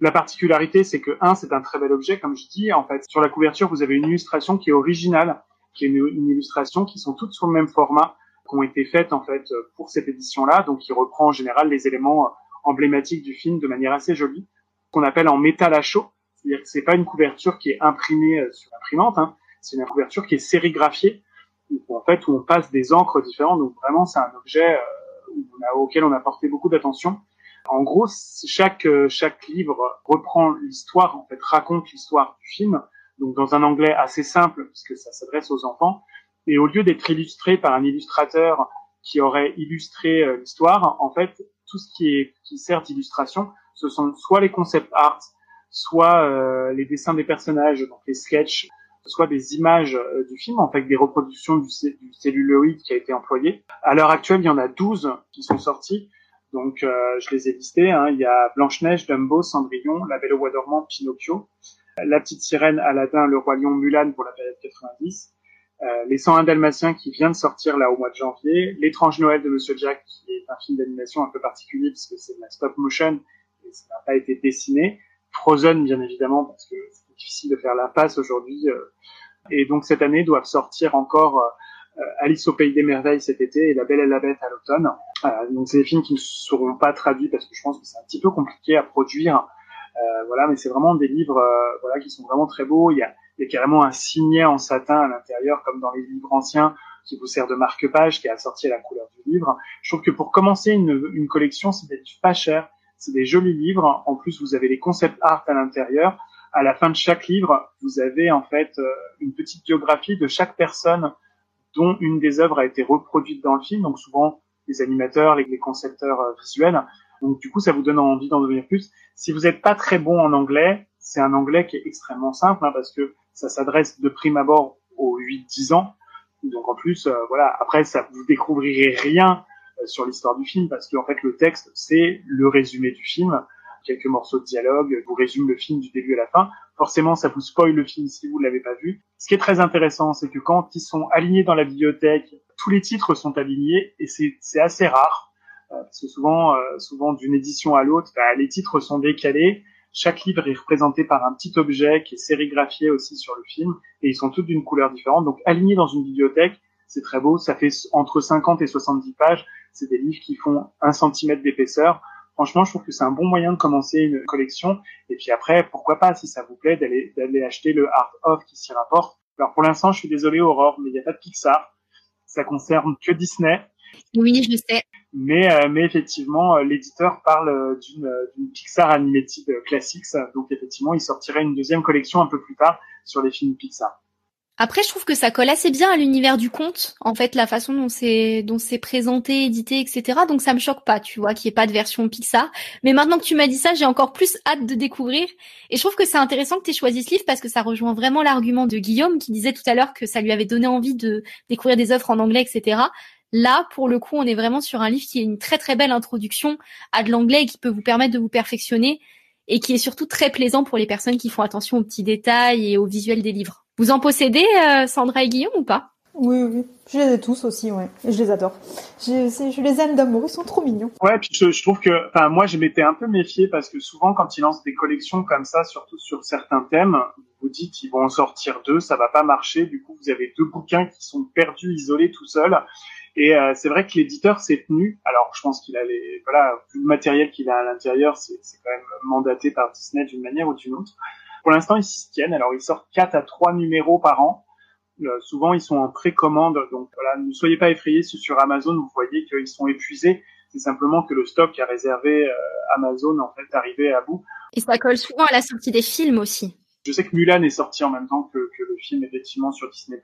La particularité, c'est que un, c'est un très bel objet, comme je dis. En fait, sur la couverture, vous avez une illustration qui est originale est une, une, illustration qui sont toutes sur le même format, qui ont été faites en fait pour cette édition-là, donc qui reprend en général les éléments euh, emblématiques du film de manière assez jolie, qu'on appelle en métal à chaud, c'est-à-dire que c'est pas une couverture qui est imprimée euh, sur l'imprimante, hein, c'est une couverture qui est sérigraphiée, où, en fait où on passe des encres différentes, donc vraiment c'est un objet euh, auquel on a porté beaucoup d'attention. En gros, chaque chaque livre reprend l'histoire, en fait raconte l'histoire du film donc dans un anglais assez simple puisque ça s'adresse aux enfants. Et au lieu d'être illustré par un illustrateur qui aurait illustré euh, l'histoire, en fait, tout ce qui est qui sert d'illustration, ce sont soit les concept art, soit euh, les dessins des personnages, donc les sketchs, soit des images euh, du film, en fait, des reproductions du, du, celluloïd qui a été employé. À l'heure actuelle, il y en a 12 qui sont sortis. Donc, je les ai listés. Hein. Il y a Blanche-Neige, Dumbo, Cendrillon, La Belle au Bois dormant, Pinocchio. La Petite Sirène, Aladdin, Le Roi Lion, Mulan pour la période 90, euh, Les 101 Dalmatiens qui vient de sortir là au mois de janvier, L'étrange Noël de Monsieur Jack qui est un film d'animation un peu particulier puisque c'est de la stop motion et ça n'a pas été dessiné, Frozen bien évidemment parce que c'est difficile de faire la passe aujourd'hui euh, et donc cette année doivent sortir encore euh, Alice au pays des merveilles cet été et La Belle et la Bête à l'automne. donc c'est des films qui ne seront pas traduits parce que je pense que c'est un petit peu compliqué à produire euh, voilà, mais c'est vraiment des livres euh, voilà qui sont vraiment très beaux. Il y a, il y a carrément un signet en satin à l'intérieur, comme dans les livres anciens, qui vous sert de marque-page, qui est assorti à la couleur du livre. Je trouve que pour commencer une, une collection, c'est pas cher. C'est des jolis livres. En plus, vous avez les concept art à l'intérieur. À la fin de chaque livre, vous avez en fait euh, une petite biographie de chaque personne dont une des œuvres a été reproduite dans le film. Donc souvent les animateurs, les concepteurs visuels. Donc du coup, ça vous donne envie d'en devenir plus. Si vous n'êtes pas très bon en anglais, c'est un anglais qui est extrêmement simple hein, parce que ça s'adresse de prime abord aux 8-10 ans. Donc en plus, euh, voilà, après ça vous découvrirez rien euh, sur l'histoire du film parce qu'en fait le texte c'est le résumé du film, quelques morceaux de dialogue, vous résume le film du début à la fin. Forcément, ça vous spoil le film si vous l'avez pas vu. Ce qui est très intéressant, c'est que quand ils sont alignés dans la bibliothèque, tous les titres sont alignés et c'est assez rare. Parce que souvent, euh, souvent d'une édition à l'autre, bah, les titres sont décalés. Chaque livre est représenté par un petit objet qui est sérigraphié aussi sur le film, et ils sont tous d'une couleur différente. Donc alignés dans une bibliothèque, c'est très beau. Ça fait entre 50 et 70 pages. C'est des livres qui font un centimètre d'épaisseur. Franchement, je trouve que c'est un bon moyen de commencer une collection. Et puis après, pourquoi pas, si ça vous plaît, d'aller d'aller acheter le Art of qui s'y rapporte. Alors pour l'instant, je suis désolé Aurore, mais il n'y a pas de Pixar. Ça concerne que Disney. Oui, je sais. Mais, euh, mais effectivement, euh, l'éditeur parle euh, d'une, d'une Pixar Animated Classics. Donc effectivement, il sortirait une deuxième collection un peu plus tard sur les films Pixar. Après, je trouve que ça colle assez bien à l'univers du conte, en fait, la façon dont c'est dont c'est présenté, édité, etc. Donc ça me choque pas, tu vois, qu'il n'y ait pas de version Pixar. Mais maintenant que tu m'as dit ça, j'ai encore plus hâte de découvrir. Et je trouve que c'est intéressant que tu aies choisi ce livre parce que ça rejoint vraiment l'argument de Guillaume qui disait tout à l'heure que ça lui avait donné envie de découvrir des œuvres en anglais, etc. Là, pour le coup, on est vraiment sur un livre qui est une très très belle introduction à de l'anglais et qui peut vous permettre de vous perfectionner et qui est surtout très plaisant pour les personnes qui font attention aux petits détails et au visuel des livres. Vous en possédez, euh, Sandra et Guillaume, ou pas? Oui, oui. Je les ai tous aussi, ouais. Et je les adore. Je, je les aime d'amour, ils sont trop mignons. Ouais, puis je, je trouve que, enfin, moi, je m'étais un peu méfié parce que souvent, quand ils lancent des collections comme ça, surtout sur certains thèmes, vous dites qu'ils vont en sortir deux, ça va pas marcher. Du coup, vous avez deux bouquins qui sont perdus, isolés, tout seuls. Et euh, c'est vrai que l'éditeur s'est tenu. Alors, je pense qu'il a les, voilà, le matériel qu'il a à l'intérieur, c'est quand même mandaté par Disney d'une manière ou d'une autre. Pour l'instant, ils s'y tiennent. Alors, ils sortent 4 à 3 numéros par an. Euh, souvent, ils sont en précommande. Donc, voilà, ne soyez pas effrayés sur Amazon. Vous voyez qu'ils sont épuisés. C'est simplement que le stock a réservé euh, Amazon, en fait, arrivé à bout. Et ça colle souvent à la sortie des films aussi. Je sais que Mulan est sorti en même temps que, que le film, effectivement, sur Disney+.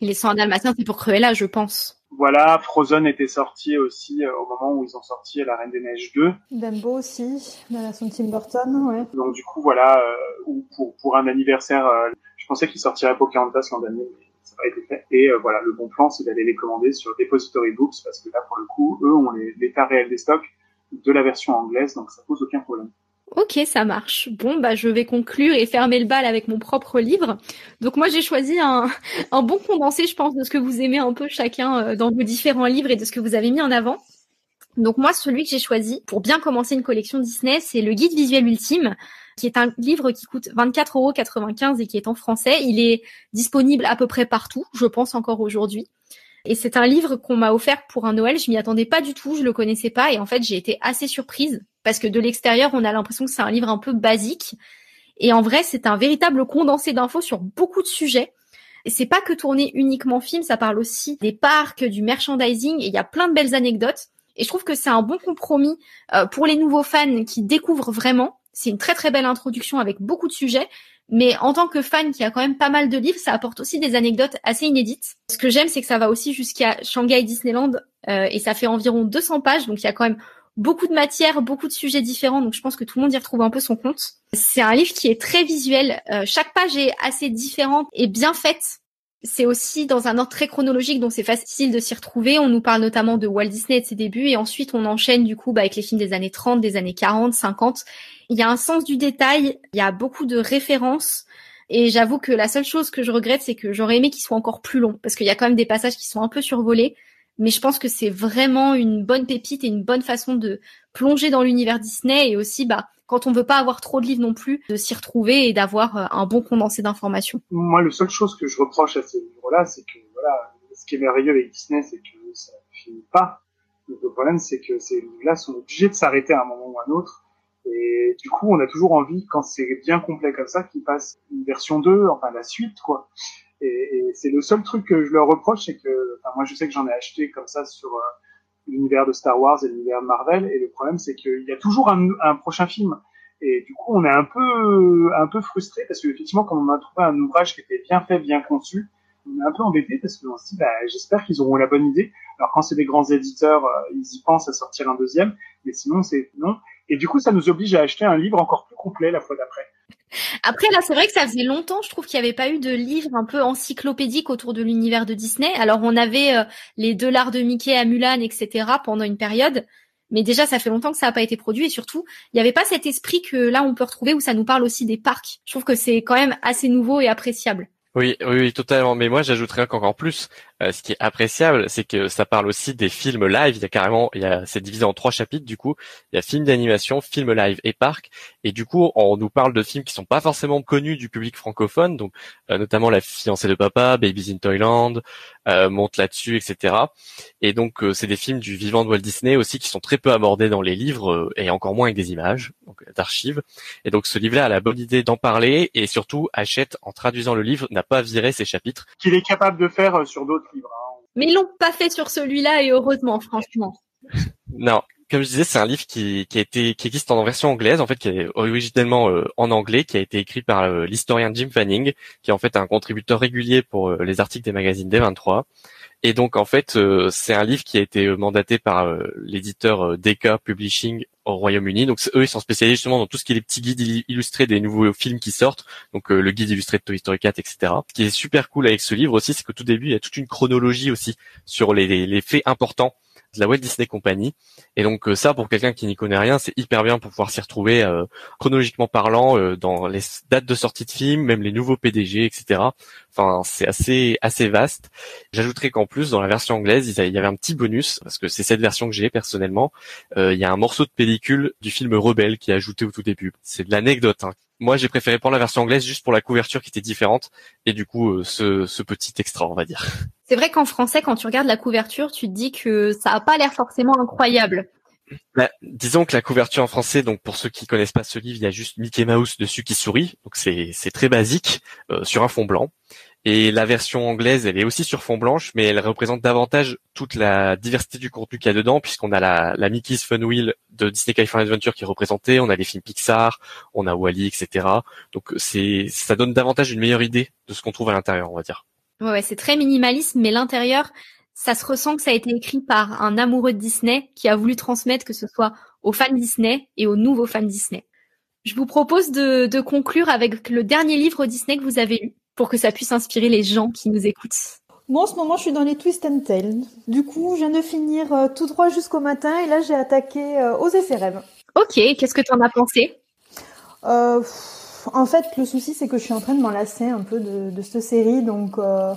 Les 100 Dalmatiens, c'est pour Cruella, je pense. Voilà, Frozen était sorti aussi euh, au moment où ils ont sorti La Reine des Neiges 2. Dumbo aussi, la version Tim Burton, ouais. Donc du coup, voilà, euh, ou pour, pour un anniversaire, euh, je pensais qu'il sortirait Pocahontas l'an dernier, mais ça n'a pas été fait. Et voilà, le bon plan, c'est d'aller les commander sur Depository Books, parce que là, pour le coup, eux ont l'état réel des stocks de la version anglaise, donc ça pose aucun problème. Ok, ça marche. Bon, bah, je vais conclure et fermer le bal avec mon propre livre. Donc moi, j'ai choisi (laughs) un, bon condensé, je pense, de ce que vous aimez un peu chacun euh, dans vos différents livres et de ce que vous avez mis en avant. Donc moi, celui que j'ai choisi pour bien commencer une collection Disney, c'est le Guide visuel ultime, qui est un livre qui coûte 24,95€ et qui est en français. Il est disponible à peu près partout, je pense encore aujourd'hui. Et c'est un livre qu'on m'a offert pour un Noël. Je m'y attendais pas du tout, je le connaissais pas, et en fait, j'ai été assez surprise parce que de l'extérieur, on a l'impression que c'est un livre un peu basique. Et en vrai, c'est un véritable condensé d'infos sur beaucoup de sujets. Et c'est pas que tourné uniquement film, ça parle aussi des parcs, du merchandising, et il y a plein de belles anecdotes. Et je trouve que c'est un bon compromis euh, pour les nouveaux fans qui découvrent vraiment. C'est une très très belle introduction avec beaucoup de sujets. Mais en tant que fan qui a quand même pas mal de livres, ça apporte aussi des anecdotes assez inédites. Ce que j'aime, c'est que ça va aussi jusqu'à Shanghai Disneyland euh, et ça fait environ 200 pages, donc il y a quand même beaucoup de matière, beaucoup de sujets différents, donc je pense que tout le monde y retrouve un peu son compte. C'est un livre qui est très visuel. Euh, chaque page est assez différente et bien faite. C'est aussi dans un ordre très chronologique, donc c'est facile de s'y retrouver. On nous parle notamment de Walt Disney et de ses débuts, et ensuite on enchaîne du coup bah, avec les films des années 30, des années 40, 50. Il y a un sens du détail, il y a beaucoup de références. Et j'avoue que la seule chose que je regrette, c'est que j'aurais aimé qu'il soit encore plus long, parce qu'il y a quand même des passages qui sont un peu survolés mais je pense que c'est vraiment une bonne pépite et une bonne façon de plonger dans l'univers Disney et aussi bah quand on veut pas avoir trop de livres non plus de s'y retrouver et d'avoir euh, un bon condensé d'informations. Moi, la seule chose que je reproche à ces livres-là, c'est que voilà, ce qui est merveilleux avec Disney, c'est que ça finit pas. le problème, c'est que ces livres-là sont obligés de s'arrêter à un moment ou à un autre. Et du coup, on a toujours envie, quand c'est bien complet comme ça, qu'ils passent une version 2, enfin la suite, quoi. Et, et c'est le seul truc que je leur reproche, c'est que, enfin, moi je sais que j'en ai acheté comme ça sur euh, l'univers de Star Wars et l'univers de Marvel, et le problème c'est qu'il y a toujours un, un, prochain film. Et du coup, on est un peu, un peu frustré parce qu'effectivement, quand on a trouvé un ouvrage qui était bien fait, bien conçu, on est un peu embêté parce qu'on se dit, bah, j'espère qu'ils auront la bonne idée. Alors quand c'est des grands éditeurs, euh, ils y pensent à sortir un deuxième, mais sinon c'est non. Et du coup, ça nous oblige à acheter un livre encore plus complet la fois d'après. Après, là, c'est vrai que ça faisait longtemps, je trouve qu'il n'y avait pas eu de livre un peu encyclopédique autour de l'univers de Disney. Alors, on avait euh, les deux lards de Mickey à Mulan, etc. pendant une période. Mais déjà, ça fait longtemps que ça n'a pas été produit et surtout, il n'y avait pas cet esprit que là, on peut retrouver où ça nous parle aussi des parcs. Je trouve que c'est quand même assez nouveau et appréciable. Oui, oui, oui, totalement. Mais moi, j'ajouterais encore plus. Euh, ce qui est appréciable, c'est que ça parle aussi des films live. Il y a carrément, il y a, c'est divisé en trois chapitres. Du coup, il y a film d'animation, film live et parc. Et du coup, on nous parle de films qui sont pas forcément connus du public francophone, donc euh, notamment La fiancée de papa, Babies in Toyland, euh, Monte là-dessus, etc. Et donc, euh, c'est des films du vivant de Walt Disney aussi qui sont très peu abordés dans les livres et encore moins avec des images, donc d'archives. Et donc, ce livre-là a la bonne idée d'en parler et surtout, achète en traduisant le livre n'a pas viré ses chapitres. Qu'il est capable de faire sur d'autres Hein. Mais ils l'ont pas fait sur celui-là et heureusement, franchement. Non, comme je disais, c'est un livre qui, qui a été qui existe en version anglaise, en fait, qui est originellement euh, en anglais, qui a été écrit par euh, l'historien Jim Fanning, qui est en fait un contributeur régulier pour euh, les articles des magazines D23. Et donc en fait, c'est un livre qui a été mandaté par l'éditeur Decca Publishing au Royaume-Uni. Donc eux, ils sont spécialisés justement dans tout ce qui est les petits guides illustrés des nouveaux films qui sortent. Donc le guide illustré de Toy Story 4, etc. Ce qui est super cool avec ce livre aussi, c'est que tout début, il y a toute une chronologie aussi sur les faits importants de la Walt Disney Company. Et donc euh, ça, pour quelqu'un qui n'y connaît rien, c'est hyper bien pour pouvoir s'y retrouver euh, chronologiquement parlant euh, dans les dates de sortie de films, même les nouveaux PDG, etc. Enfin, c'est assez assez vaste. J'ajouterais qu'en plus, dans la version anglaise, il y avait un petit bonus parce que c'est cette version que j'ai personnellement. il y a un morceau de pellicule du film Rebelle qui est ajouté au tout début. C'est de l'anecdote. Hein. Moi, j'ai préféré prendre la version anglaise juste pour la couverture qui était différente et du coup, ce, ce petit extra, on va dire. (laughs) C'est vrai qu'en français, quand tu regardes la couverture, tu te dis que ça a pas l'air forcément incroyable. Bah, disons que la couverture en français, donc pour ceux qui connaissent pas ce livre, il y a juste Mickey Mouse dessus qui sourit, donc c'est très basique euh, sur un fond blanc. Et la version anglaise, elle est aussi sur fond blanche, mais elle représente davantage toute la diversité du contenu qu'il y a dedans, puisqu'on a la, Mickey's Fun Wheel de Disney California Adventure qui est représentée, on a les films Pixar, on a Wally, etc. Donc ça donne davantage une meilleure idée de ce qu'on trouve à l'intérieur, on va dire. Ouais, c'est très minimaliste, mais l'intérieur, ça se ressent que ça a été écrit par un amoureux de Disney qui a voulu transmettre que ce soit aux fans Disney et aux nouveaux fans Disney. Je vous propose de, de conclure avec le dernier livre Disney que vous avez lu pour que ça puisse inspirer les gens qui nous écoutent. Moi, en ce moment, je suis dans les Twist and Tales. Du coup, je viens de finir euh, tout droit jusqu'au matin et là, j'ai attaqué euh, aux effets rêves. Ok, qu'est-ce que tu en as pensé? Euh, en fait, le souci, c'est que je suis en train de m'enlacer un peu de, de cette série, donc euh,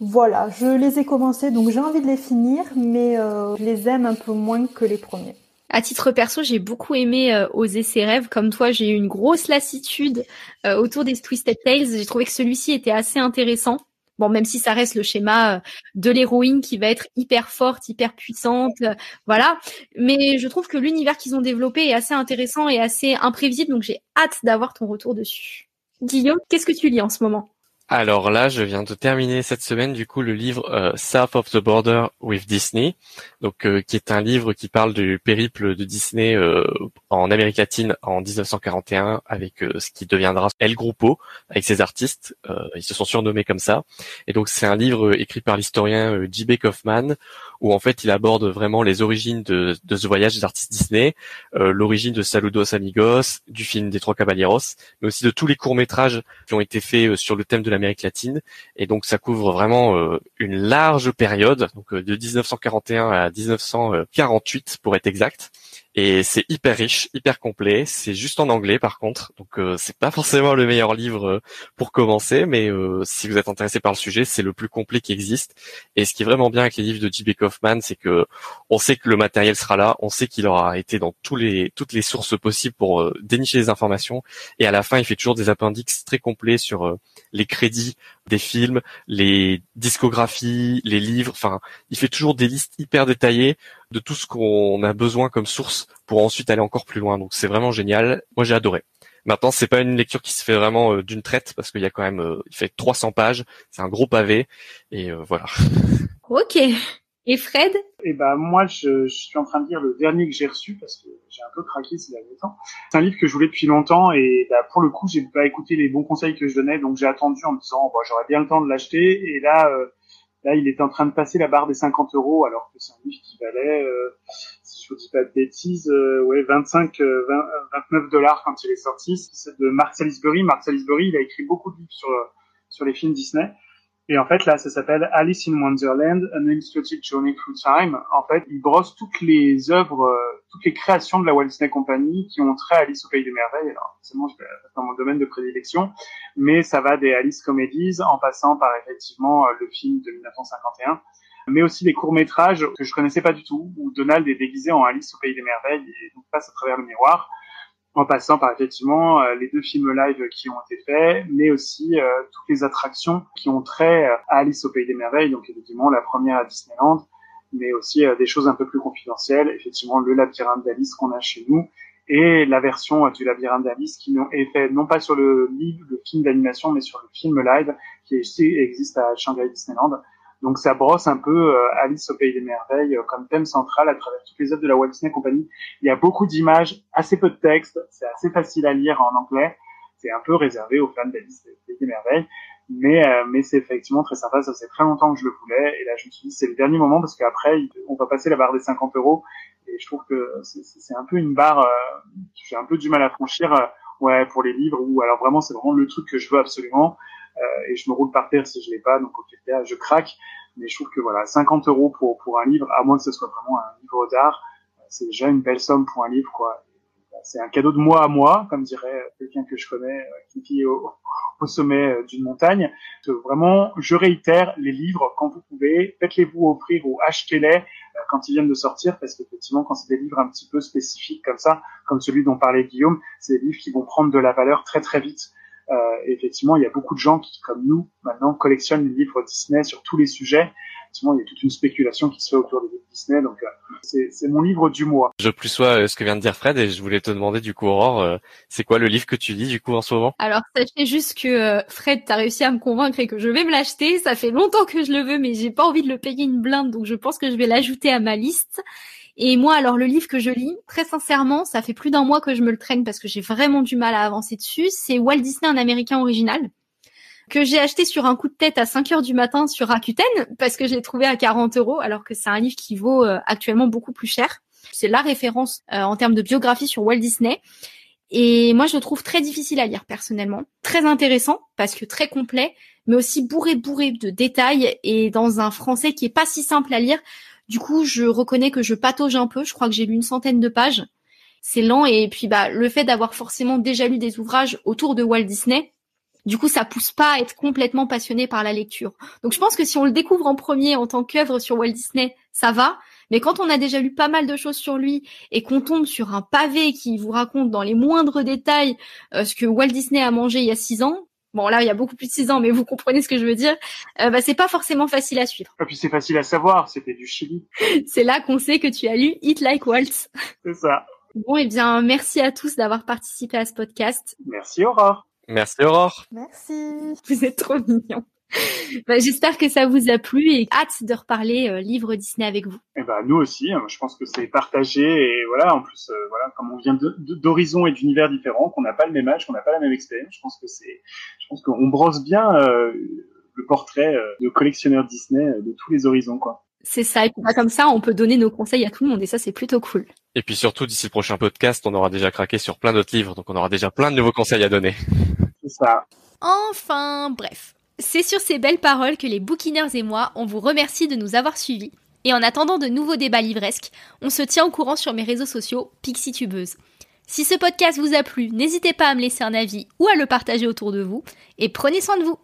voilà, je les ai commencés, donc j'ai envie de les finir, mais euh, je les aime un peu moins que les premiers. À titre perso, j'ai beaucoup aimé euh, Oser ses rêves. Comme toi, j'ai eu une grosse lassitude euh, autour des Twisted Tales. J'ai trouvé que celui-ci était assez intéressant. Bon, même si ça reste le schéma euh, de l'héroïne qui va être hyper forte, hyper puissante, euh, voilà. Mais je trouve que l'univers qu'ils ont développé est assez intéressant et assez imprévisible, donc j'ai hâte d'avoir ton retour dessus. Guillaume, qu'est-ce que tu lis en ce moment? Alors là, je viens de terminer cette semaine du coup le livre euh, South of the Border with Disney, donc qui est un livre qui parle du périple de Disney euh, en Amérique latine en 1941 avec ce qui deviendra El Grupo avec ses artistes. ils se sont surnommés comme ça. Et donc c'est un livre écrit par l'historien J.B. Kaufman où en fait il aborde vraiment les origines de, de ce voyage des artistes Disney, l'origine de Saludos Amigos, du film des Trois Caballeros, mais aussi de tous les courts métrages qui ont été faits sur le thème de la Amérique latine. Et donc ça couvre vraiment euh, une large période, donc euh, de 1941 à 1948 pour être exact. Et c'est hyper riche, hyper complet. C'est juste en anglais par contre, donc euh, c'est pas forcément le meilleur livre euh, pour commencer, mais euh, si vous êtes intéressé par le sujet, c'est le plus complet qui existe. Et ce qui est vraiment bien avec les livres de J.B. Kaufman, c'est que on sait que le matériel sera là, on sait qu'il aura été dans tous les toutes les sources possibles pour dénicher les informations. Et à la fin, il fait toujours des appendix très complets sur les crédits des films, les discographies, les livres. Enfin, il fait toujours des listes hyper détaillées de tout ce qu'on a besoin comme source pour ensuite aller encore plus loin. Donc c'est vraiment génial. Moi j'ai adoré. Maintenant c'est pas une lecture qui se fait vraiment euh, d'une traite parce qu'il y a quand même, euh, il fait 300 pages, c'est un gros pavé et euh, voilà. (laughs) Ok. Et Fred? Eh ben moi, je, je, suis en train de lire le dernier que j'ai reçu parce que j'ai un peu craqué ces derniers temps. C'est un livre que je voulais depuis longtemps et bah, pour le coup, j'ai pas écouté les bons conseils que je donnais, donc j'ai attendu en me disant bon, j'aurais bien le temps de l'acheter. Et là, euh, là, il était en train de passer la barre des 50 euros, alors que c'est un livre qui valait, euh, si je vous dis pas de bêtises, euh, ouais, 25, 29 dollars quand il est sorti. C'est de Mark Salisbury. Mark Salisbury, il a écrit beaucoup de livres sur sur les films Disney. Et en fait, là, ça s'appelle Alice in Wonderland, An Illustrated Journey Through Time. En fait, il brosse toutes les œuvres, euh, toutes les créations de la Walt Disney Company qui ont trait à Alice au Pays des Merveilles. Alors, forcément, je dans mon domaine de prédilection, mais ça va des Alice Comedies en passant par effectivement euh, le film de 1951 mais aussi des courts-métrages que je connaissais pas du tout, où Donald est déguisé en Alice au Pays des Merveilles et passe à travers le miroir en passant par effectivement euh, les deux films live qui ont été faits, mais aussi euh, toutes les attractions qui ont trait euh, à Alice au Pays des Merveilles, donc effectivement la première à Disneyland, mais aussi des choses un peu plus confidentielles, effectivement le labyrinthe d'Alice qu'on a chez nous, et la version du labyrinthe d'Alice qui est fait non pas sur le livre, le film d'animation, mais sur le film live qui existe à Shanghai Disneyland. Donc ça brosse un peu Alice au pays des merveilles comme thème central à travers toutes les œuvres de la Walt Disney Company. Il y a beaucoup d'images, assez peu de texte, c'est assez facile à lire en anglais. C'est un peu réservé aux fans d'Alice au pays des merveilles. Mais, euh, mais c'est effectivement très sympa. Ça faisait très longtemps que je le voulais. Et là, je me suis dit, c'est le dernier moment parce qu'après, on va passer la barre des 50 euros. Et je trouve que c'est un peu une barre, euh, j'ai un peu du mal à franchir, euh, ouais, pour les livres ou alors vraiment, c'est vraiment le truc que je veux absolument. Et je me roule par terre si je l'ai pas. Donc, au cas, je craque. Mais je trouve que voilà, 50 euros pour, pour un livre, à moins que ce soit vraiment un livre d'art, c'est déjà une belle somme pour un livre, quoi c'est un cadeau de moi à moi, comme dirait quelqu'un que je connais euh, qui vit au, (laughs) sommet euh, d'une montagne. vraiment, je réitère les livres quand vous pouvez, faites-les-vous offrir ou achetez-les euh, quand ils viennent de sortir, parce qu'effectivement, quand c'est des livres un petit peu spécifiques comme ça, comme celui dont parlait Guillaume, c'est des livres qui vont prendre de la valeur très très vite. Euh, effectivement, il y a beaucoup de gens qui, comme nous, maintenant, collectionnent les livres Disney sur tous les sujets effectivement, il y a toute une spéculation qui se fait autour des livres Disney. Donc, euh, c'est mon livre du mois. Je plus sois euh, ce que vient de dire Fred et je voulais te demander du coup, Aurore, euh, c'est quoi le livre que tu lis du coup en ce moment? Alors, sachez juste que Fred, t'as réussi à me convaincre et que je vais me l'acheter. Ça fait longtemps que je le veux, mais j'ai pas envie de le payer une blinde, donc je pense que je vais l'ajouter à ma liste. Et moi, alors le livre que je lis, très sincèrement, ça fait plus d'un mois que je me le traîne parce que j'ai vraiment du mal à avancer dessus. C'est Walt Disney, un Américain original que j'ai acheté sur un coup de tête à 5 heures du matin sur Rakuten parce que je l'ai trouvé à 40 euros alors que c'est un livre qui vaut euh, actuellement beaucoup plus cher. C'est la référence euh, en termes de biographie sur Walt Disney. Et moi, je le trouve très difficile à lire personnellement. Très intéressant parce que très complet, mais aussi bourré bourré de détails et dans un français qui est pas si simple à lire. Du coup, je reconnais que je patauge un peu. Je crois que j'ai lu une centaine de pages. C'est lent et puis bah le fait d'avoir forcément déjà lu des ouvrages autour de Walt Disney, du coup, ça pousse pas à être complètement passionné par la lecture. Donc, je pense que si on le découvre en premier en tant qu'œuvre sur Walt Disney, ça va. Mais quand on a déjà lu pas mal de choses sur lui et qu'on tombe sur un pavé qui vous raconte dans les moindres détails euh, ce que Walt Disney a mangé il y a six ans, bon là il y a beaucoup plus de six ans, mais vous comprenez ce que je veux dire, euh, bah, c'est pas forcément facile à suivre. Et puis c'est facile à savoir, c'était du Chili. (laughs) c'est là qu'on sait que tu as lu Eat Like Walt. (laughs) C'est ça. Bon, et eh bien, merci à tous d'avoir participé à ce podcast. Merci Aurore. Merci Aurore. Merci. Vous êtes trop mignon. (laughs) Bah, J'espère que ça vous a plu et hâte de reparler euh, livre Disney avec vous. Et eh ben nous aussi, hein. je pense que c'est partagé et voilà, en plus euh, voilà, comme on vient d'horizons et d'univers différents, qu'on n'a pas le même âge, qu'on n'a pas la même expérience, je pense que c'est, je pense qu'on brosse bien euh, le portrait de collectionneur Disney de tous les horizons quoi. C'est ça, et puis bah, comme ça, on peut donner nos conseils à tout le monde, et ça, c'est plutôt cool. Et puis surtout, d'ici le prochain podcast, on aura déjà craqué sur plein d'autres livres, donc on aura déjà plein de nouveaux conseils à donner. C'est ça. Enfin, bref. C'est sur ces belles paroles que les bouquineurs et moi, on vous remercie de nous avoir suivis. Et en attendant de nouveaux débats livresques, on se tient au courant sur mes réseaux sociaux, PixieTubeuse. Si ce podcast vous a plu, n'hésitez pas à me laisser un avis ou à le partager autour de vous, et prenez soin de vous